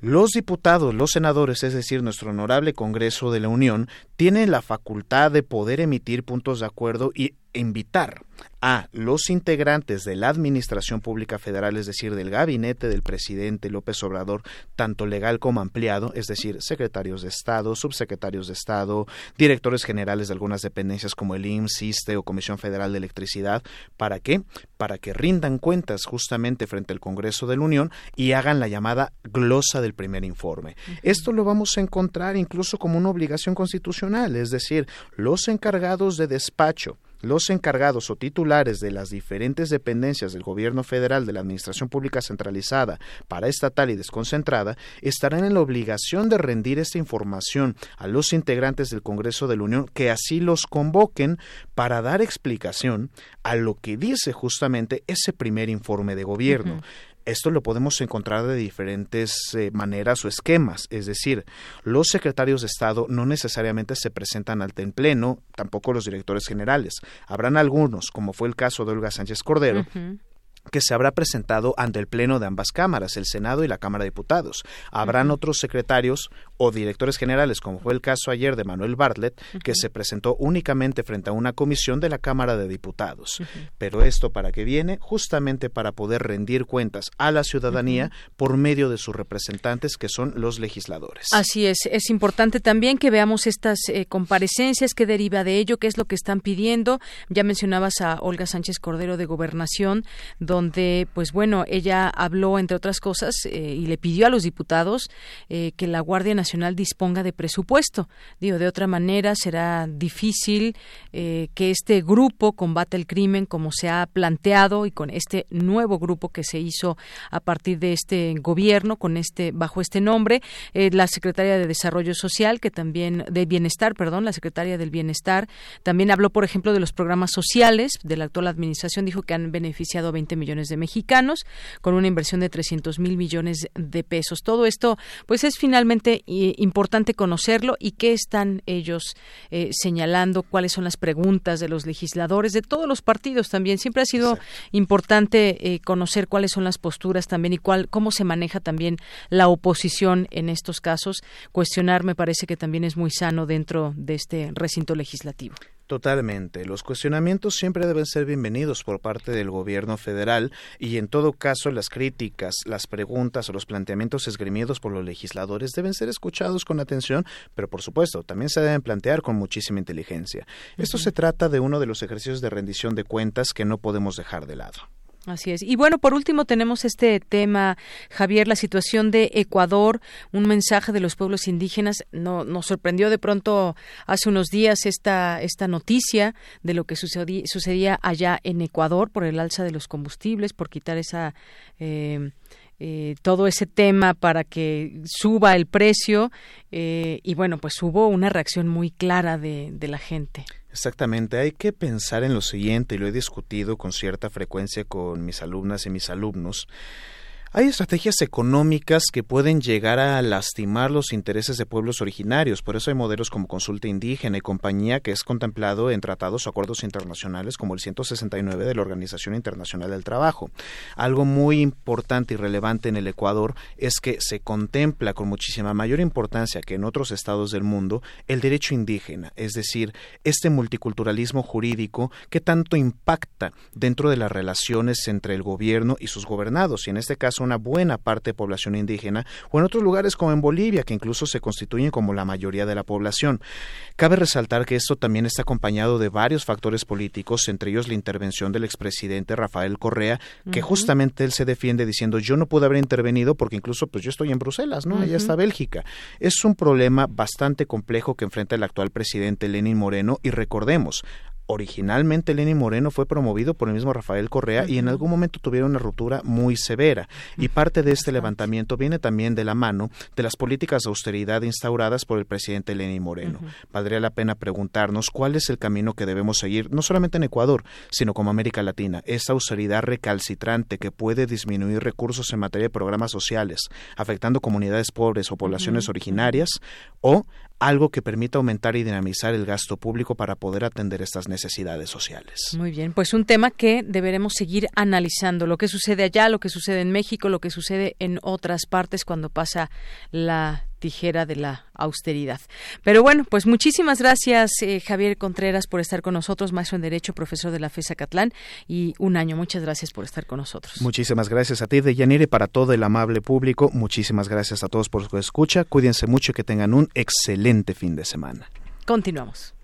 Los diputados, los senadores, es decir, nuestro honorable Congreso de la Unión, tienen la facultad de poder emitir puntos de acuerdo y invitar a los integrantes de la Administración Pública Federal, es decir, del gabinete del presidente López Obrador, tanto legal como ampliado, es decir, secretarios de Estado, subsecretarios de Estado, directores generales de algunas dependencias como el IMSS, ISTE o Comisión Federal de Electricidad, ¿para qué? Para que rindan cuentas justamente frente al Congreso de la Unión y hagan la llamada glosa del primer informe. Esto lo vamos a encontrar incluso como una obligación constitucional, es decir, los encargados de despacho los encargados o titulares de las diferentes dependencias del gobierno federal de la Administración Pública Centralizada, paraestatal y desconcentrada, estarán en la obligación de rendir esta información a los integrantes del Congreso de la Unión que así los convoquen para dar explicación a lo que dice justamente ese primer informe de gobierno. Esto lo podemos encontrar de diferentes eh, maneras o esquemas, es decir, los secretarios de Estado no necesariamente se presentan el Pleno, tampoco los directores generales. Habrán algunos, como fue el caso de Olga Sánchez Cordero, que se habrá presentado ante el Pleno de ambas cámaras, el Senado y la Cámara de Diputados. Habrán otros secretarios o directores generales, como fue el caso ayer de Manuel Bartlett, que se presentó únicamente frente a una comisión de la Cámara de Diputados. Pero esto para qué viene? Justamente para poder rendir cuentas a la ciudadanía por medio de sus representantes, que son los legisladores. Así es, es importante también que veamos estas eh, comparecencias, qué deriva de ello, qué es lo que están pidiendo. Ya mencionabas a Olga Sánchez Cordero de Gobernación, donde, pues bueno, ella habló, entre otras cosas, eh, y le pidió a los diputados eh, que la Guardia Nacional disponga de presupuesto. Digo, de otra manera será difícil eh, que este grupo combate el crimen como se ha planteado y con este nuevo grupo que se hizo a partir de este gobierno, con este bajo este nombre, la secretaria de Desarrollo Social, que también de Bienestar, perdón, la secretaria del Bienestar, también habló, por ejemplo, de los programas sociales de la actual administración, dijo que han beneficiado a 20 millones de mexicanos con una inversión de 300 mil millones de pesos. Todo esto, pues, es finalmente eh, importante conocerlo y qué están ellos eh, señalando, cuáles son las preguntas de los legisladores de todos los partidos también. Siempre ha sido importante eh, conocer cuáles son las posturas también y cuál, cómo se maneja también la oposición en estos casos. Cuestionar me parece que también es muy sano dentro de este recinto legislativo. Totalmente. Los cuestionamientos siempre deben ser bienvenidos por parte del gobierno federal y en todo caso las críticas, las preguntas o los planteamientos esgrimidos por los legisladores deben ser escuchados con atención, pero por supuesto también se deben plantear con muchísima inteligencia. Esto se trata de uno de los ejercicios de rendición de cuentas que no podemos dejar de lado. Así es. Y bueno, por último tenemos este tema, Javier, la situación de Ecuador, un mensaje de los pueblos indígenas. No, nos sorprendió de pronto hace unos días esta, esta noticia de lo que sucedía allá en Ecuador por el alza de los combustibles, por quitar esa... Eh, eh, todo ese tema para que suba el precio eh, y bueno pues hubo una reacción muy clara de, de la gente Exactamente, hay que pensar en lo siguiente, y lo he discutido con cierta frecuencia con mis alumnas y mis alumnos. Hay estrategias económicas que pueden llegar a lastimar los intereses de pueblos originarios, por eso hay modelos como consulta indígena y compañía que es contemplado en tratados o acuerdos internacionales como el 169 de la Organización Internacional del Trabajo. Algo muy importante y relevante en el Ecuador es que se contempla con muchísima mayor importancia que en otros estados del mundo el derecho indígena, es decir, este multiculturalismo jurídico que tanto impacta dentro de las relaciones entre el gobierno y sus gobernados, y en este caso una buena parte de población indígena, o en otros lugares como en Bolivia, que incluso se constituyen como la mayoría de la población. Cabe resaltar que esto también está acompañado de varios factores políticos, entre ellos la intervención del expresidente Rafael Correa, que justamente él se defiende diciendo yo no pude haber intervenido porque incluso pues yo estoy en Bruselas, ¿no? Allá está Bélgica. Es un problema bastante complejo que enfrenta el actual presidente Lenin Moreno y recordemos, originalmente Lenin Moreno fue promovido por el mismo Rafael Correa y en algún momento tuvieron una ruptura muy severa. Y parte de este levantamiento viene también de la mano de las políticas de austeridad instauradas por el presidente Lenin Moreno. Valdría la pena preguntarnos cuál es el camino que debemos seguir, no solamente en Ecuador, sino como América Latina. Esa austeridad recalcitrante que puede disminuir recursos en materia de programas sociales, afectando comunidades pobres o poblaciones originarias, o algo que permita aumentar y dinamizar el gasto público para poder atender estas necesidades sociales. Muy bien, pues un tema que deberemos seguir analizando, lo que sucede allá, lo que sucede en México, lo que sucede en otras partes cuando pasa la tijera de la austeridad. Pero bueno, pues muchísimas gracias eh, Javier Contreras por estar con nosotros, maestro en Derecho, profesor de la FESA Catlán y un año. Muchas gracias por estar con nosotros. Muchísimas gracias a ti, Deyanire, para todo el amable público. Muchísimas gracias a todos por su escucha. Cuídense mucho y que tengan un excelente fin de semana. Continuamos.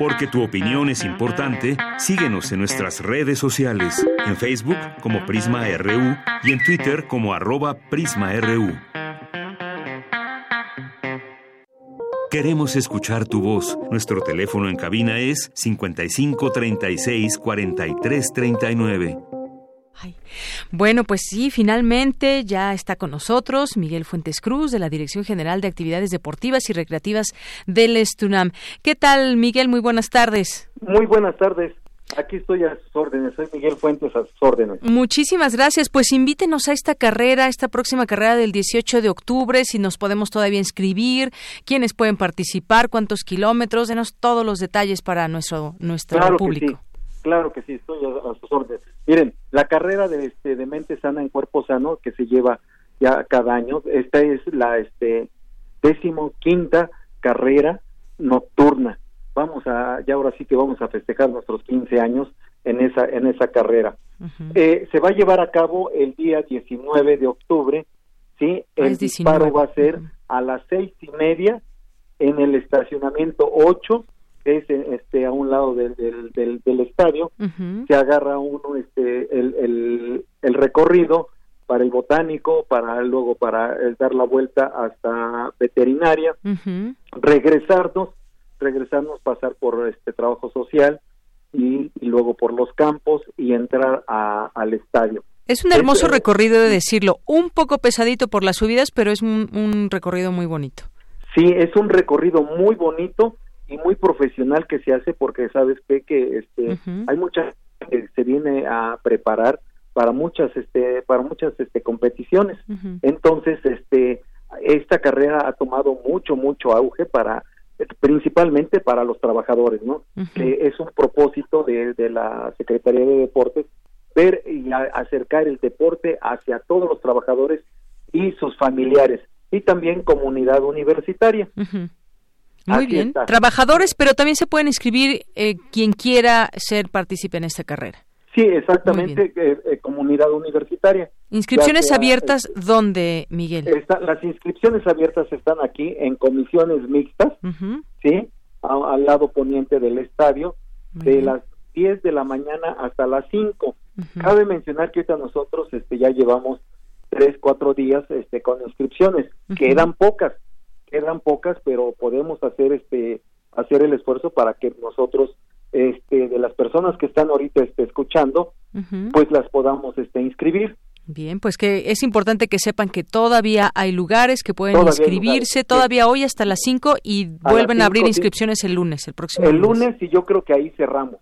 Porque tu opinión es importante, síguenos en nuestras redes sociales, en Facebook como Prisma RU y en Twitter como arroba PrismaRU. Queremos escuchar tu voz. Nuestro teléfono en cabina es 55 36 43 39. Bueno, pues sí, finalmente ya está con nosotros Miguel Fuentes Cruz de la Dirección General de Actividades Deportivas y Recreativas del Estunam. ¿Qué tal, Miguel? Muy buenas tardes. Muy buenas tardes. Aquí estoy a sus órdenes, soy Miguel Fuentes a sus órdenes. Muchísimas gracias. Pues invítenos a esta carrera, esta próxima carrera del 18 de octubre, si nos podemos todavía inscribir, quiénes pueden participar, cuántos kilómetros, denos todos los detalles para nuestro, nuestro Claro público. que sí, claro que sí, estoy a, a sus órdenes. Miren, la carrera de, este, de mente sana en cuerpo sano que se lleva ya cada año, esta es la este, décimo quinta carrera nocturna. Vamos a, ya ahora sí que vamos a festejar nuestros 15 años en esa, en esa carrera. Eh, se va a llevar a cabo el día 19 de octubre, ¿sí? Ah, El es disparo 19. va a ser a las seis y media en el estacionamiento 8, que es este, a un lado del, del, del, del estadio. Se agarra uno este, el, el, el recorrido para el botánico, para luego para eh, dar la vuelta hasta veterinaria, regresarnos, regresarnos, pasar por este trabajo social y, y luego por los campos y entrar a- al estadio. Es un hermoso Es, recorrido de decirlo, un poco pesadito por las subidas, pero es un, un recorrido muy bonito. Sí, es un recorrido muy bonito y muy profesional que se hace porque sabes qué? que este hay mucha gente que se viene a preparar para muchas este para muchas este competiciones. Entonces, este esta carrera ha tomado mucho mucho auge para principalmente para los trabajadores, ¿no? Que es un propósito de, de la Secretaría de Deportes ver y a- acercar el deporte hacia todos los trabajadores y sus familiares y también comunidad universitaria. Muy bien. está. Trabajadores, pero también se pueden inscribir eh, quien quiera ser partícipe en esta carrera. Sí, exactamente, eh, eh, comunidad universitaria. Inscripciones sea, abiertas, ¿dónde, Miguel? está- las inscripciones abiertas están aquí en comisiones mixtas. ¿sí? A- al lado poniente del estadio, de las 10 de la mañana hasta las 5. Cabe mencionar que ahorita nosotros este, ya llevamos tres, cuatro días este, con inscripciones. Quedan pocas, quedan pocas, pero podemos hacer este hacer el esfuerzo para que nosotros este de las personas que están ahorita este, escuchando pues las podamos este inscribir. Bien, pues que es importante que sepan que todavía hay lugares que pueden Todavía inscribirse, lugares, todavía hoy hasta las 5 y A vuelven a abrir cinco, sí. inscripciones el lunes, el próximo el lunes. y yo creo que ahí cerramos.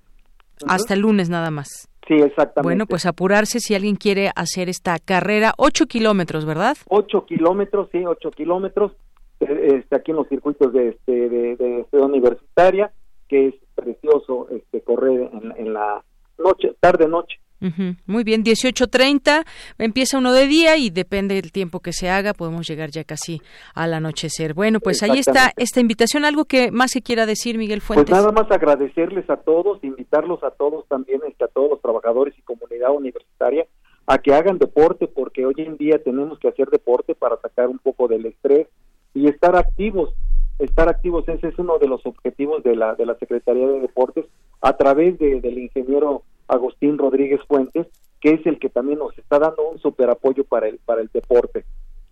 Hasta el lunes nada más. sí exactamente. Bueno, pues apurarse si alguien quiere hacer esta carrera, 8 kilómetros, ¿verdad? ocho kilómetros sí ocho kilómetros eh, este aquí en los circuitos de este de, de Ciudad universitaria que es precioso este correr en, en la noche tarde noche Ujú, Muy bien, 18.30, empieza uno de día y depende del tiempo que se haga, podemos llegar ya casi al anochecer. Bueno, pues ahí está esta invitación. ¿Algo que más que quiera decir, Miguel Pues Fuentes? nada más agradecerles a todos, invitarlos a todos también, este, a todos los trabajadores y comunidad universitaria a que hagan deporte, porque hoy en día tenemos que hacer deporte para sacar un poco del estrés y estar activos. Estar activos, ese es uno de los objetivos de la, de la Secretaría de Deportes a través de- del ingeniero Agustín Rodríguez Fuentes, que es el que también nos está dando un super apoyo para el, para el deporte.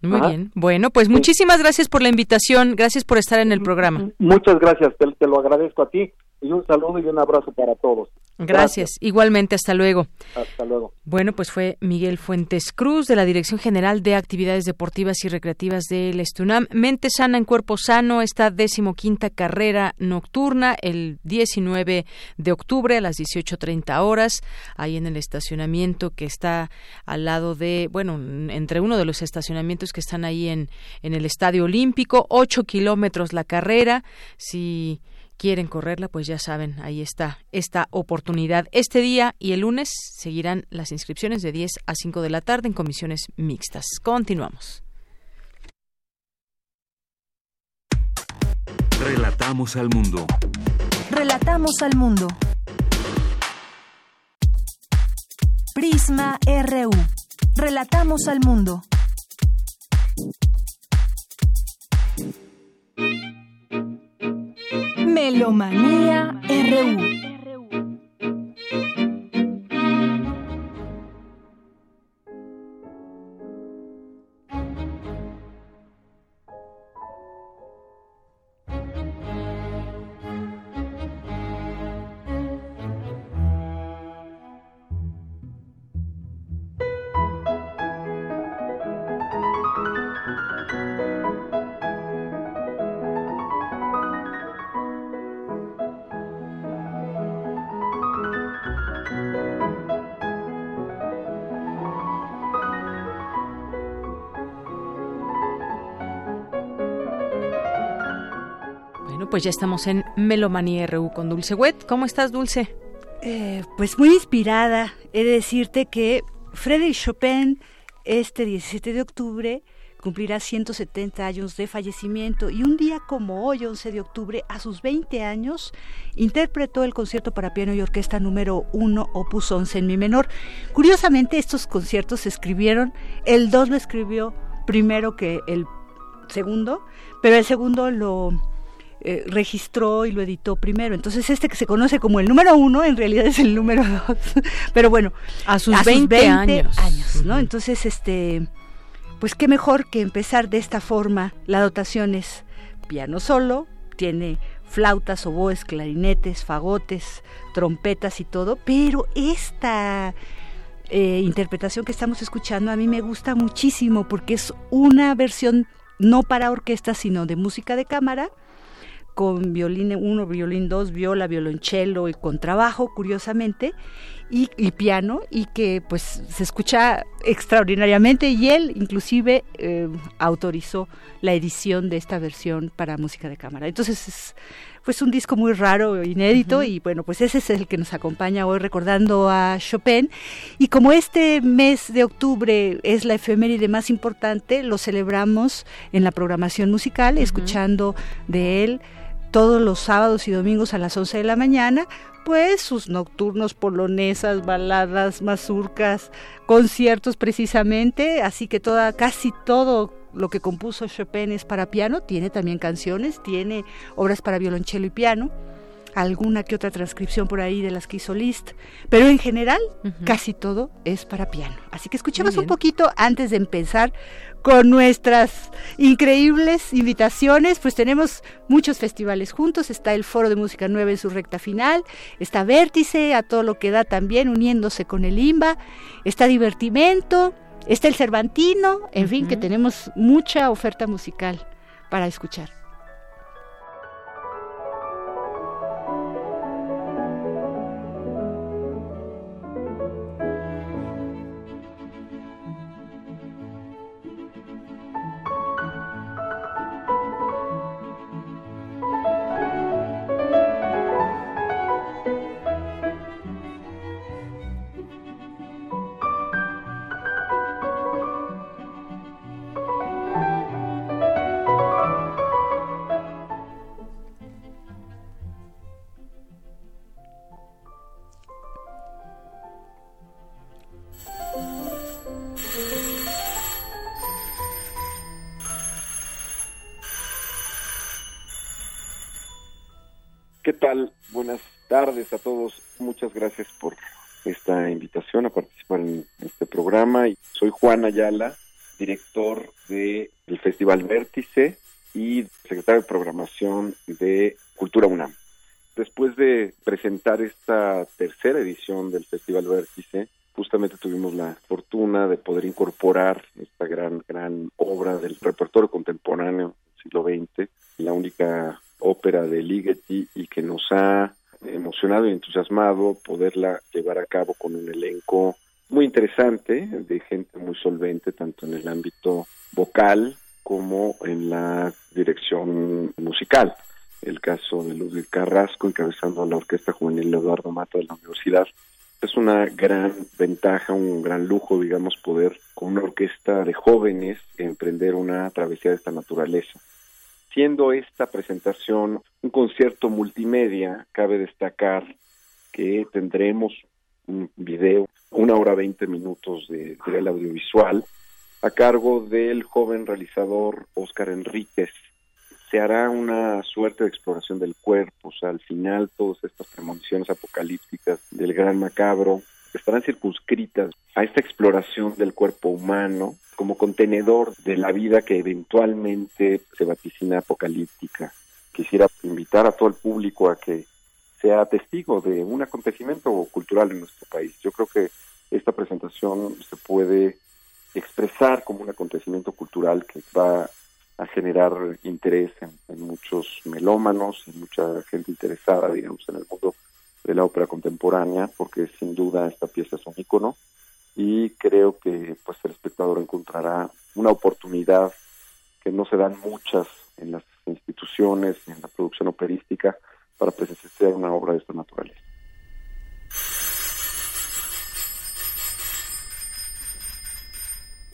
Muy Ajá. bien. Bueno, pues muchísimas gracias por la invitación, gracias por estar en el programa. Muchas gracias, te, te lo agradezco a ti y un saludo y un abrazo para todos. Gracias. Igualmente, hasta luego. Hasta luego. Bueno, pues fue Miguel Fuentes Cruz de la Dirección General de Actividades Deportivas y Recreativas del Estunam. Mente sana en cuerpo sano, esta decimoquinta carrera nocturna el 19 de octubre a las 18.30 horas, ahí en el estacionamiento que está al lado de, bueno, entre uno de los estacionamientos que están ahí en, en el Estadio Olímpico, ocho kilómetros la carrera. Si quieren correrla, pues ya saben, ahí está esta oportunidad. Este día y el lunes seguirán las inscripciones de 10 a 5 de la tarde en comisiones mixtas. Continuamos. Relatamos al mundo. Relatamos al mundo. Prisma RU. Relatamos al mundo. Melomanía RU. Pues ya estamos en Melomanía RU con Dulce Wet. ¿Cómo estás, Dulce? Eh, pues muy inspirada. He de decirte que Frédéric Chopin este 17 de octubre cumplirá 170 años de fallecimiento y un día como hoy, 11 de octubre, a sus 20 años, interpretó el concierto para piano y orquesta número 1, opus 11 en mi menor. Curiosamente, estos conciertos se escribieron, el 2 lo escribió primero que el segundo, pero el segundo lo eh, registró y lo editó primero. Entonces este que se conoce como el número uno en realidad es el número dos. Pero bueno, a sus 20 años. ¿no? Entonces este, pues qué mejor que empezar de esta forma. La dotación es piano solo, tiene flautas, oboes, clarinetes, fagotes, trompetas y todo, pero esta eh, interpretación que estamos escuchando a mí me gusta muchísimo porque es una versión no para orquesta, sino de música de cámara, con violín 1, violín 2, viola, violonchelo y contrabajo, curiosamente, y, y, piano, y que pues se escucha extraordinariamente, y él inclusive eh, autorizó la edición de esta versión para música de cámara. Entonces es pues un disco muy raro, inédito, uh -huh. y bueno, pues ese es el que nos acompaña hoy recordando a Chopin. Y como este mes de octubre es la efeméride más importante, lo celebramos en la programación musical, uh -huh. escuchando de él todos los sábados y domingos a las 11 de la mañana, pues sus nocturnos polonesas, baladas, mazurcas, conciertos precisamente, así que toda casi todo lo que compuso Chopin es para piano, tiene también canciones, tiene obras para violonchelo y piano. alguna que otra transcripción por ahí de las que hizo Liszt, pero en general casi todo es para piano. Así que escuchemos un poquito antes de empezar con nuestras increíbles invitaciones, pues tenemos muchos festivales juntos, está el Foro de Música Nueva en su recta final, está Vértice a todo lo que da también uniéndose con el IMBA, está Divertimento, está el Cervantino, en fin, que tenemos mucha oferta musical para escuchar. Tardes a todos. Muchas gracias por esta invitación a participar en este programa. Soy Juan Ayala, director del Festival Vértice y secretario de programación de Cultura UNAM. Después de presentar esta tercera edición del Festival Vértice, justamente tuvimos la fortuna de poder incorporar esta gran, gran obra del repertorio contemporáneo del siglo XX, la única ópera de Ligeti y que nos ha emocionado y entusiasmado poderla llevar a cabo con un elenco muy interesante de gente muy solvente tanto en el ámbito vocal como en la dirección musical. El caso de Ludwig Carrasco encabezando la Orquesta Juvenil Eduardo Mata de la Universidad es una gran ventaja, un gran lujo, digamos, poder con una orquesta de jóvenes emprender una travesía de esta naturaleza. Siendo esta presentación un concierto multimedia, cabe destacar que tendremos un video, una hora veinte minutos de audiovisual, a cargo del joven realizador Óscar Enríquez. Se hará una suerte de exploración del cuerpo, o sea, al final todas estas premoniciones apocalípticas del gran macabro estarán circunscritas a esta exploración del cuerpo humano como contenedor de la vida que eventualmente se vaticina apocalíptica. Quisiera invitar a todo el público a que sea testigo de un acontecimiento cultural en nuestro país. Yo creo que esta presentación se puede expresar como un acontecimiento cultural que va a generar interés en, en muchos melómanos, en mucha gente interesada, digamos, en el mundo de la ópera contemporánea, porque sin duda esta pieza es un ícono y creo que pues el espectador encontrará una oportunidad que no se dan muchas en las instituciones, en la producción operística, para presenciar una obra de esta naturaleza.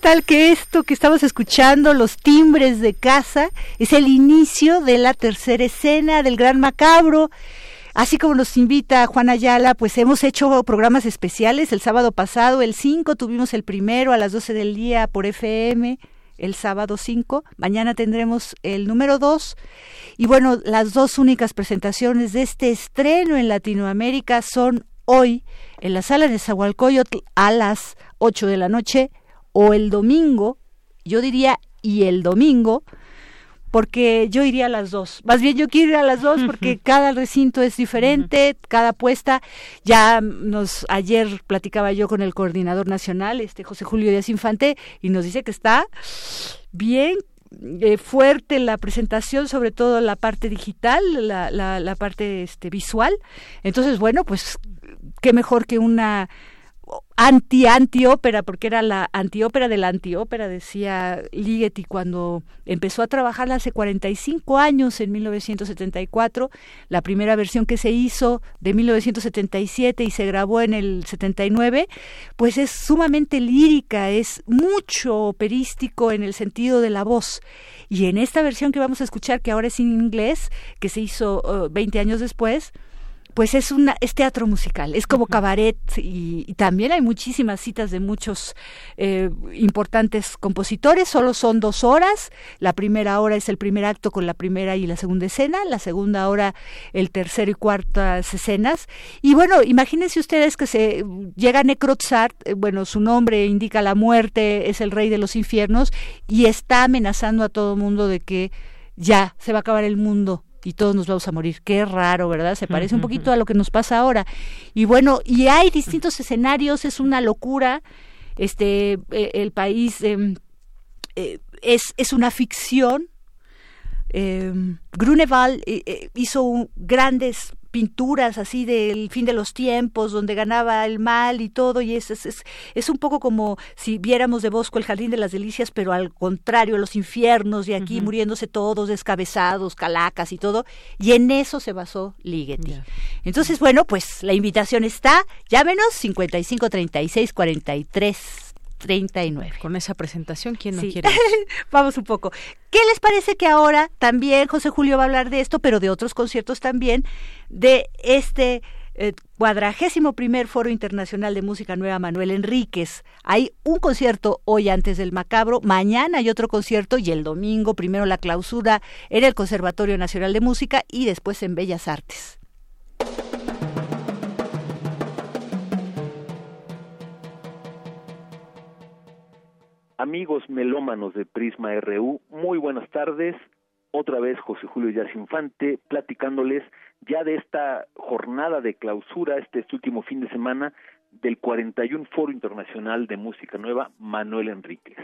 Tal que esto que estamos escuchando, los timbres de casa, es el inicio de la tercera escena del Gran Macabro. Así como nos invita Juan Ayala, pues hemos hecho programas especiales. El sábado pasado, el 5, tuvimos el primero a las 12 del día por FM, el sábado 5. Mañana tendremos el número 2. Y bueno, las dos únicas presentaciones de este estreno en Latinoamérica son hoy en la sala de Zahualcoyotl a las 8 de la noche o el domingo, yo diría y el domingo, porque yo iría a las dos. Más bien yo quiero ir a las dos porque cada recinto es diferente, cada apuesta. Ya nos ayer platicaba yo con el coordinador nacional, este José Julio Díaz Infante, y nos dice que está bien eh, fuerte la presentación, sobre todo la parte digital, la, la, la parte este, visual. Entonces, bueno, pues qué mejor que una anti-antiópera, porque era la antiópera de la antiópera, decía Ligeti cuando empezó a trabajar hace 45 años, en 1974, la primera versión que se hizo de 1977 y se grabó en el 79, pues es sumamente lírica, es mucho operístico en el sentido de la voz. Y en esta versión que vamos a escuchar, que ahora es en inglés, que se hizo 20 años después, pues es una es teatro musical, es como cabaret y, también hay muchísimas citas de muchos eh, importantes compositores. Solo son dos horas. La primera hora es el primer acto con la primera y la segunda escena, la segunda hora el tercero y cuartas escenas. Y bueno, imagínense ustedes que se llega Necrotzart, eh, bueno, su nombre indica la muerte, es el rey de los infiernos y está amenazando a todo mundo de que ya se va a acabar el mundo y todos nos vamos a morir. Qué raro, ¿verdad? Se parece un poquito a lo que nos pasa ahora. Y bueno, y hay distintos escenarios, es una locura. Este, eh, el país em, eh, es, es una ficción. Eh, Grunewald eh, hizo grandes pinturas así del fin de los tiempos, donde ganaba el mal y todo, y es, es, es, un poco como si viéramos de Bosco el Jardín de las Delicias, pero al contrario, los infiernos, y aquí muriéndose todos, descabezados, calacas y todo, y en eso se basó Ligeti. Entonces, bueno, pues la invitación está, llámenos 55 36 43 39. Con esa presentación, ¿quién no quiere? Vamos un poco. ¿Qué les parece que ahora también José Julio va a hablar de esto, pero de otros conciertos también, de este eh, cuadragésimo primer Foro Internacional de Música Nueva Manuel Enríquez? Hay un concierto hoy antes del Macabro, mañana hay otro concierto y el domingo primero la clausura en el Conservatorio Nacional de Música y después en Bellas Artes. Amigos melómanos de Prisma RU, muy buenas tardes. Otra vez José Julio Yas Infante platicándoles ya de esta jornada de clausura, este, este último fin de semana del 41 Foro Internacional de Música Nueva Manuel Enríquez.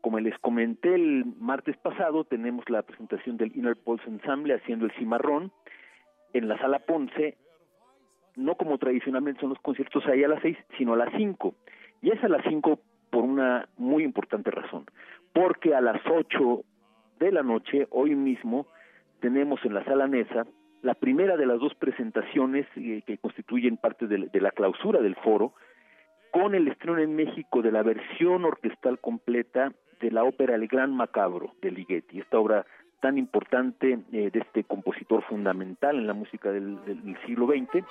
Como les comenté el martes pasado, tenemos la presentación del Inner Pulse Ensemble haciendo el cimarrón en la sala Ponce, no como tradicionalmente son los conciertos ahí a las seis, sino a las cinco. Y es a las cinco por una muy importante razón, porque a las 8 de la noche, hoy mismo, tenemos en la sala Nesa la primera de las dos presentaciones eh, que constituyen parte de, la clausura del foro, con el estreno en México de la versión orquestal completa de la ópera El Gran Macabro de Ligeti, esta obra tan importante eh, de este compositor fundamental en la música del, del siglo XX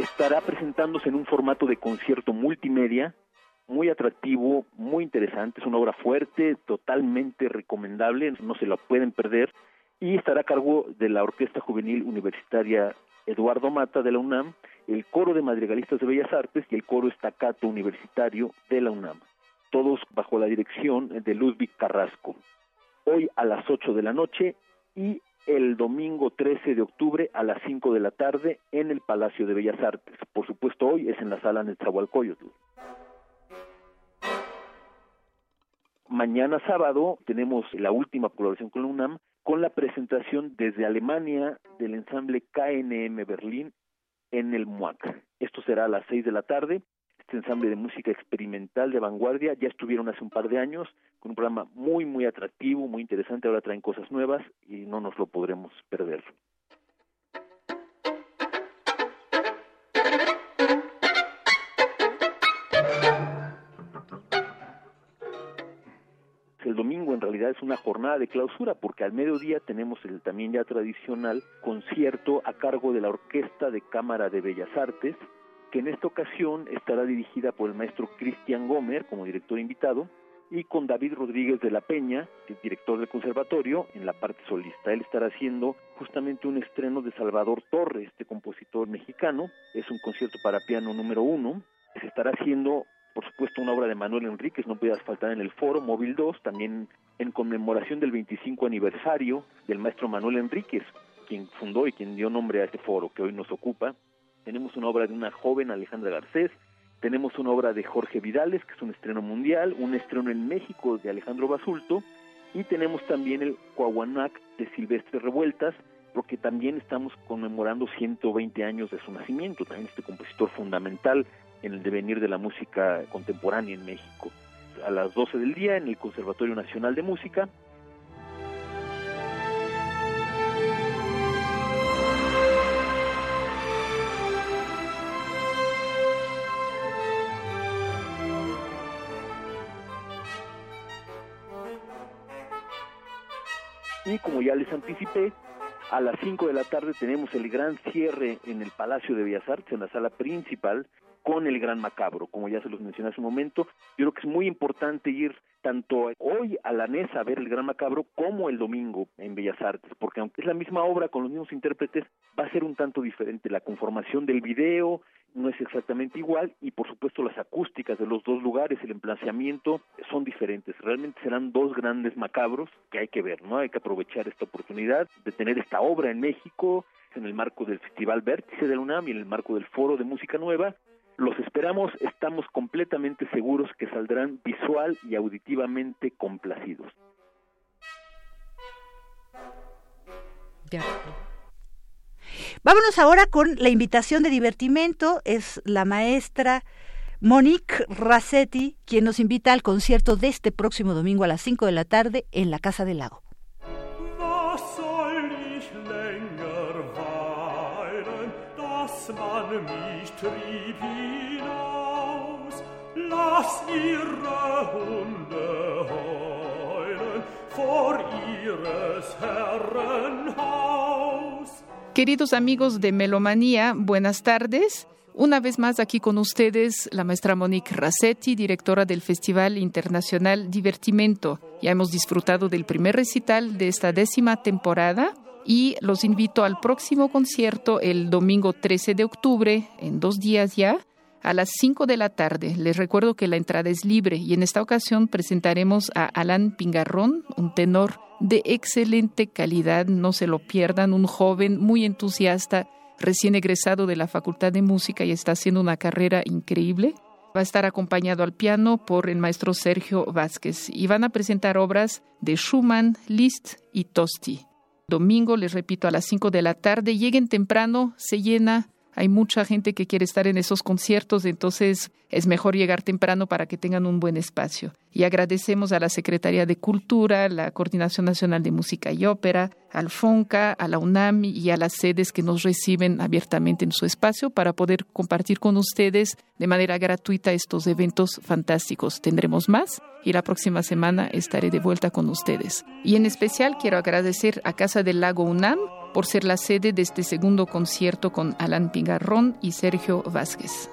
estará presentándose en un formato de concierto multimedia muy atractivo, muy interesante, es una obra fuerte, totalmente recomendable, no se la pueden perder y estará a cargo de la Orquesta Juvenil Universitaria Eduardo Mata de la UNAM, el Coro de Madrigalistas de Bellas Artes y el Coro Estacato Universitario de la UNAM, todos bajo la dirección de Ludwig Carrasco. Hoy a las 8 de la noche y el domingo 13 de octubre a las 5 de la tarde en el Palacio de Bellas Artes. Por supuesto, hoy es en la sala Netzahualcoyotl. Mañana sábado tenemos la última colaboración con la UNAM con la presentación desde Alemania del ensamble KNM Berlín en el MUAC. Esto será a las 6 de la tarde este ensamble de música experimental de vanguardia. Ya estuvieron hace un par de años con un programa muy, muy atractivo, muy interesante. Ahora traen cosas nuevas y no nos lo podremos perder. el domingo en realidad es una jornada de clausura porque al mediodía tenemos el también ya tradicional concierto a cargo de la Orquesta de Cámara de Bellas Artes que en esta ocasión estará dirigida por el maestro Cristian Gomer como director invitado y con David Rodríguez de la Peña, es director del conservatorio, en la parte solista. Él estará haciendo justamente un estreno de Salvador Torres, este compositor mexicano. Es un concierto para piano número uno. Se estará haciendo, por supuesto, una obra de Manuel Enríquez, no puede faltar en el foro, Móvil 2, también en conmemoración del 25 aniversario del maestro Manuel Enríquez, quien fundó y quien dio nombre a este foro que hoy nos ocupa tenemos una obra de una joven Alejandra Garcés, tenemos una obra de Jorge Vidales, que es un estreno mundial, un estreno en México de Alejandro Basulto, y tenemos también el Coahuanac de Silvestre Revueltas, porque también estamos conmemorando 120 años de su nacimiento, también este compositor fundamental en el devenir de la música contemporánea en México. A las 12 del día en el Conservatorio Nacional de Música como ya les anticipé, a las 5 de la tarde tenemos el gran cierre en el Palacio de Bellas Artes, en la sala principal, con el Gran Macabro, como ya se los mencioné hace un momento. Yo creo que es muy importante ir tanto hoy a la NESA a ver el Gran Macabro como el domingo en Bellas Artes, porque aunque es la misma obra con los mismos intérpretes, va a ser un tanto diferente. La conformación del video no es exactamente igual y por supuesto las acústicas de los dos lugares, el emplazamiento son diferentes. Realmente serán dos grandes macabros que hay que ver, ¿no? Hay que aprovechar esta oportunidad de tener esta obra en México en el marco del Festival Vértice de UNAM y en el marco del Foro de Música Nueva los esperamos, estamos completamente seguros que saldrán visual y auditivamente complacidos. Vámonos ahora con la invitación de divertimento. Es la maestra Monique Rassetti quien nos invita al concierto de este próximo domingo a las 5 de la tarde en la Casa del Lago. Queridos amigos de Melomanía, buenas tardes. Una vez más aquí con ustedes la maestra Monique Rassetti, directora del Festival Internacional Divertimento. Ya hemos disfrutado del primer recital de esta décima temporada y los invito al próximo concierto el domingo 13 de octubre, en dos días ya, a las 5 de la tarde. Les recuerdo que la entrada es libre y en esta ocasión presentaremos a Alan Pingarrón, un tenor de excelente calidad, no se lo pierdan, un joven muy entusiasta, recién egresado de la Facultad de Música y está haciendo una carrera increíble. Va a estar acompañado al piano por el maestro Sergio Vázquez y van a presentar obras de Schumann, Liszt y Tosti. Domingo, les repito, a las 5 de la tarde, lleguen temprano, se llena hay mucha gente que quiere estar en esos conciertos, entonces es mejor llegar temprano para que tengan un buen espacio. Y agradecemos a la Secretaría de Cultura, la Coordinación Nacional de Música y Ópera, al FONCA, a la UNAM y a las sedes que nos reciben abiertamente en su espacio para poder compartir con ustedes de manera gratuita estos eventos fantásticos. Tendremos más y la próxima semana estaré de vuelta con ustedes. Y en especial quiero agradecer a Casa del Lago UNAM por ser la sede de este segundo concierto con Alan Pingarrón y Sergio Vázquez.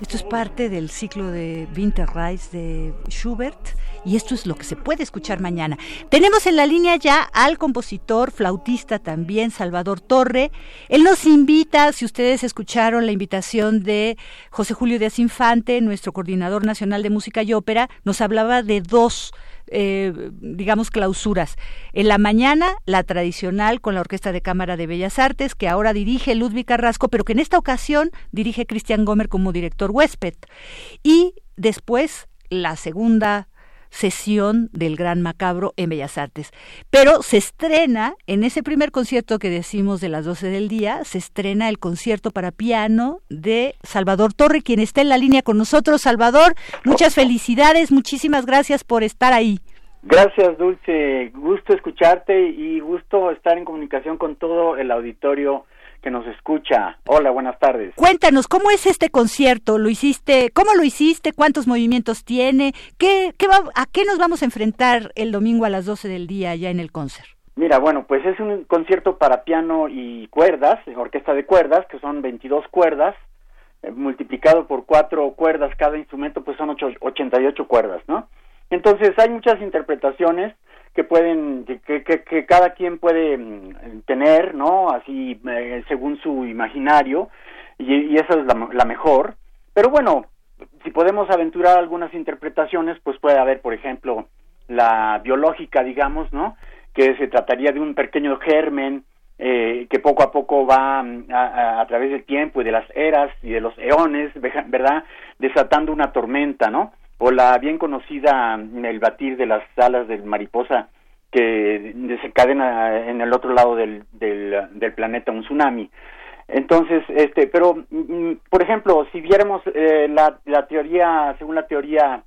Esto es parte del ciclo de Winterreise de Schubert y esto es lo que se puede escuchar mañana. Tenemos en la línea ya al compositor, flautista también, Salvador Torre. Él nos invita, si ustedes escucharon la invitación de José Julio Díaz Infante, nuestro coordinador nacional de música y ópera, nos hablaba de dos eh, digamos, clausuras. En la mañana, la tradicional con la Orquesta de Cámara de Bellas Artes, que ahora dirige Ludwig Carrasco, pero que en esta ocasión dirige Cristian Gomer como director huésped. Y después, la segunda sesión del Gran Macabro en Bellas Artes. Pero se estrena, en ese primer concierto que decimos de las 12 del día, se estrena el concierto para piano de Salvador Torre, quien está en la línea con nosotros. Salvador, muchas felicidades, muchísimas gracias por estar ahí. Gracias, Dulce. Gusto escucharte y gusto estar en comunicación con todo el auditorio que nos escucha. Hola, buenas tardes. Cuéntanos, ¿cómo es este concierto? ¿Lo hiciste? ¿Cómo lo hiciste? ¿Cuántos movimientos tiene? ¿Qué, qué va, ¿A qué nos vamos a enfrentar el domingo a las 12 del día ya en el concert? Mira, bueno, pues es un concierto para piano y cuerdas, orquesta de cuerdas, que son 22 cuerdas, eh, multiplicado por cuatro cuerdas cada instrumento, pues son ocho, 88 cuerdas, ¿no? Entonces hay muchas interpretaciones que pueden, que, que, cada quien puede mm, tener, ¿no? Así, eh, según su imaginario, y, esa es la, mejor. Pero bueno, si podemos aventurar algunas interpretaciones, pues puede haber, por ejemplo, la biológica, digamos, ¿no? Que se trataría de un pequeño germen eh, que poco a poco va mm, a, a, través del tiempo y de las eras y de los eones, ¿verdad? Desatando una tormenta, ¿no? O la bien conocida el batir de las alas del mariposa que desencadena en el otro lado del, del, planeta un tsunami. Entonces, este, pero, mm, por ejemplo, si viéramos eh, la, la, teoría, según la teoría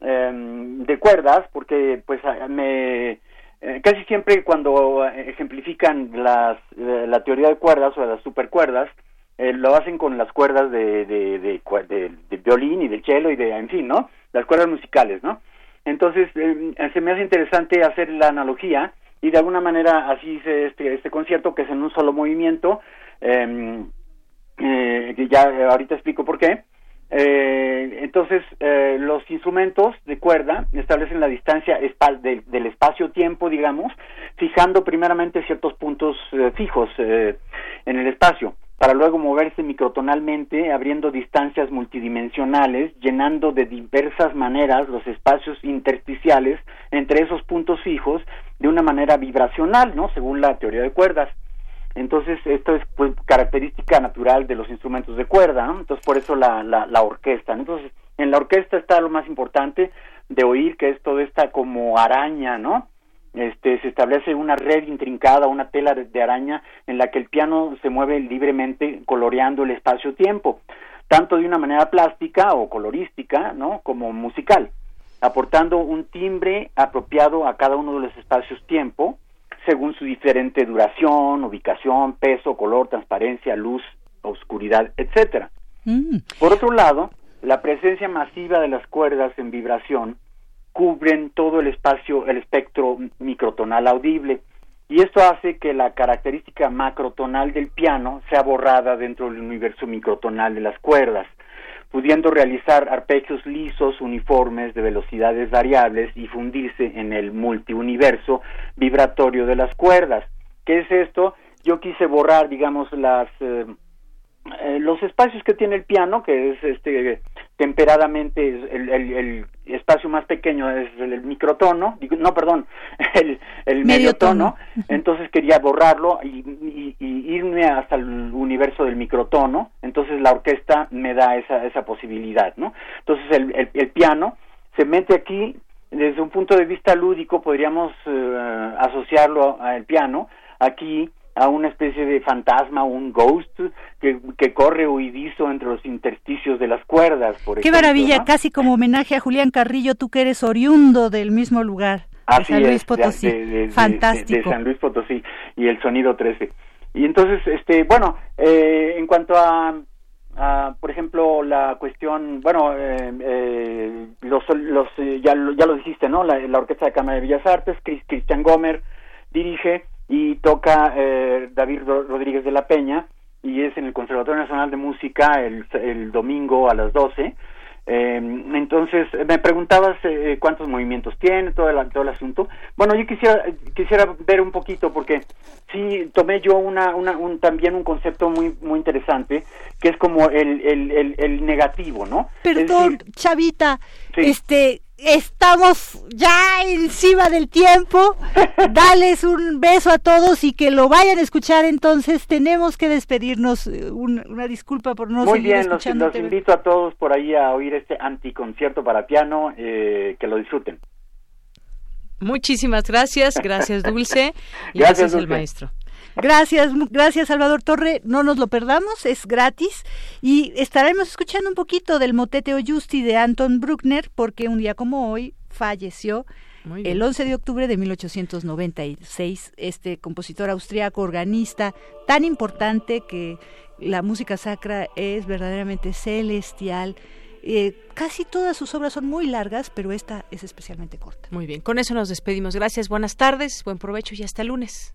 em, de cuerdas, porque pues me eh, casi siempre cuando ejemplifican las, eh, la teoría de cuerdas o de las supercuerdas, lo hacen con las cuerdas de, de, de, de, violín y del cello y de, en fin, ¿no? Las cuerdas musicales, ¿no? Entonces, eh, se me hace interesante hacer la analogía y de alguna manera así hice este, este concierto que es en un solo movimiento, em, eh, que ya ahorita explico por qué. Eh, entonces, eh, los instrumentos de cuerda establecen la distancia del espacio-tiempo, digamos, fijando primeramente ciertos puntos eh, fijos en el espacio, para luego moverse microtonalmente, abriendo distancias multidimensionales, llenando de diversas maneras los espacios intersticiales entre esos puntos fijos de una manera vibracional, ¿no? Según la teoría de cuerdas. Entonces, esto es pues, característica natural de los instrumentos de cuerda, ¿no? Entonces, por eso la, la, la orquesta. Entonces, en la orquesta está lo más importante de oír, que es toda esta como araña, ¿no? Este, se establece una red intrincada, una tela de, araña en la que el piano se mueve libremente coloreando el espacio-tiempo, tanto de una manera plástica o colorística, ¿no? Como musical, aportando un timbre apropiado a cada uno de los espacios-tiempo, según su diferente duración, ubicación, peso, color, transparencia, luz, oscuridad, etcétera. Mm. Por otro lado, la presencia masiva de las cuerdas en vibración cubren todo el espacio, el espectro microtonal audible, y esto hace que la característica macrotonal del piano sea borrada dentro del universo microtonal de las cuerdas, pudiendo realizar arpegios lisos, uniformes, de velocidades variables y fundirse en el multiuniverso vibratorio de las cuerdas. ¿Qué es esto? Yo quise borrar, digamos, las eh, eh, los espacios que tiene el piano, que es este temperadamente el, el, espacio más pequeño es el, microtono, no, perdón, el, el medio tono, entonces quería borrarlo y, irme hasta el universo del microtono, entonces la orquesta me da esa, esa posibilidad, ¿no? Entonces el, piano se mete aquí, desde un punto de vista lúdico podríamos eh, asociarlo al piano, aquí a una especie de fantasma, un ghost que, que corre huidizo entre los intersticios de las cuerdas, por Qué maravilla, casi como homenaje a Julián Carrillo, tú que eres oriundo del mismo lugar, de San Luis Potosí. Fantástico. De, San Luis Potosí y el sonido 13. Y entonces, este, bueno, eh, en cuanto a, por ejemplo, la cuestión, bueno, eh, eh, los, los ya, ya lo dijiste, ¿no? La, Orquesta de Cámara de Bellas Artes, Cristian Gomer dirige, y toca eh, David Rodríguez de la Peña y es en el Conservatorio Nacional de Música el, el domingo a las 12. Eh, entonces, me preguntabas eh, cuántos movimientos tiene, todo el, todo el asunto. Bueno, yo quisiera, quisiera ver un poquito, porque sí tomé yo una, una, un, también un concepto muy, muy interesante, que es como el, el, el, negativo, ¿no? Perdón, Chavita, este, estamos ya encima del tiempo. Dales un beso a todos y que lo vayan a escuchar. Entonces tenemos que despedirnos. Eh, una, disculpa por no Muy seguir bien, los, los, invito a todos por ahí a oír este anticoncierto para piano. Eh, que lo disfruten. Muchísimas gracias, gracias Dulce y gracias, el maestro. Gracias, gracias Salvador Torre, no nos lo perdamos, es gratis y estaremos escuchando un poquito del motete o Justi de Anton Bruckner porque un día como hoy falleció el 11 de octubre de 1896 este compositor austriaco organista tan importante que la música sacra es verdaderamente celestial. Eh, casi todas sus obras son muy largas, pero esta es especialmente corta. Muy bien, con eso nos despedimos. Gracias, buenas tardes, buen provecho y hasta el lunes.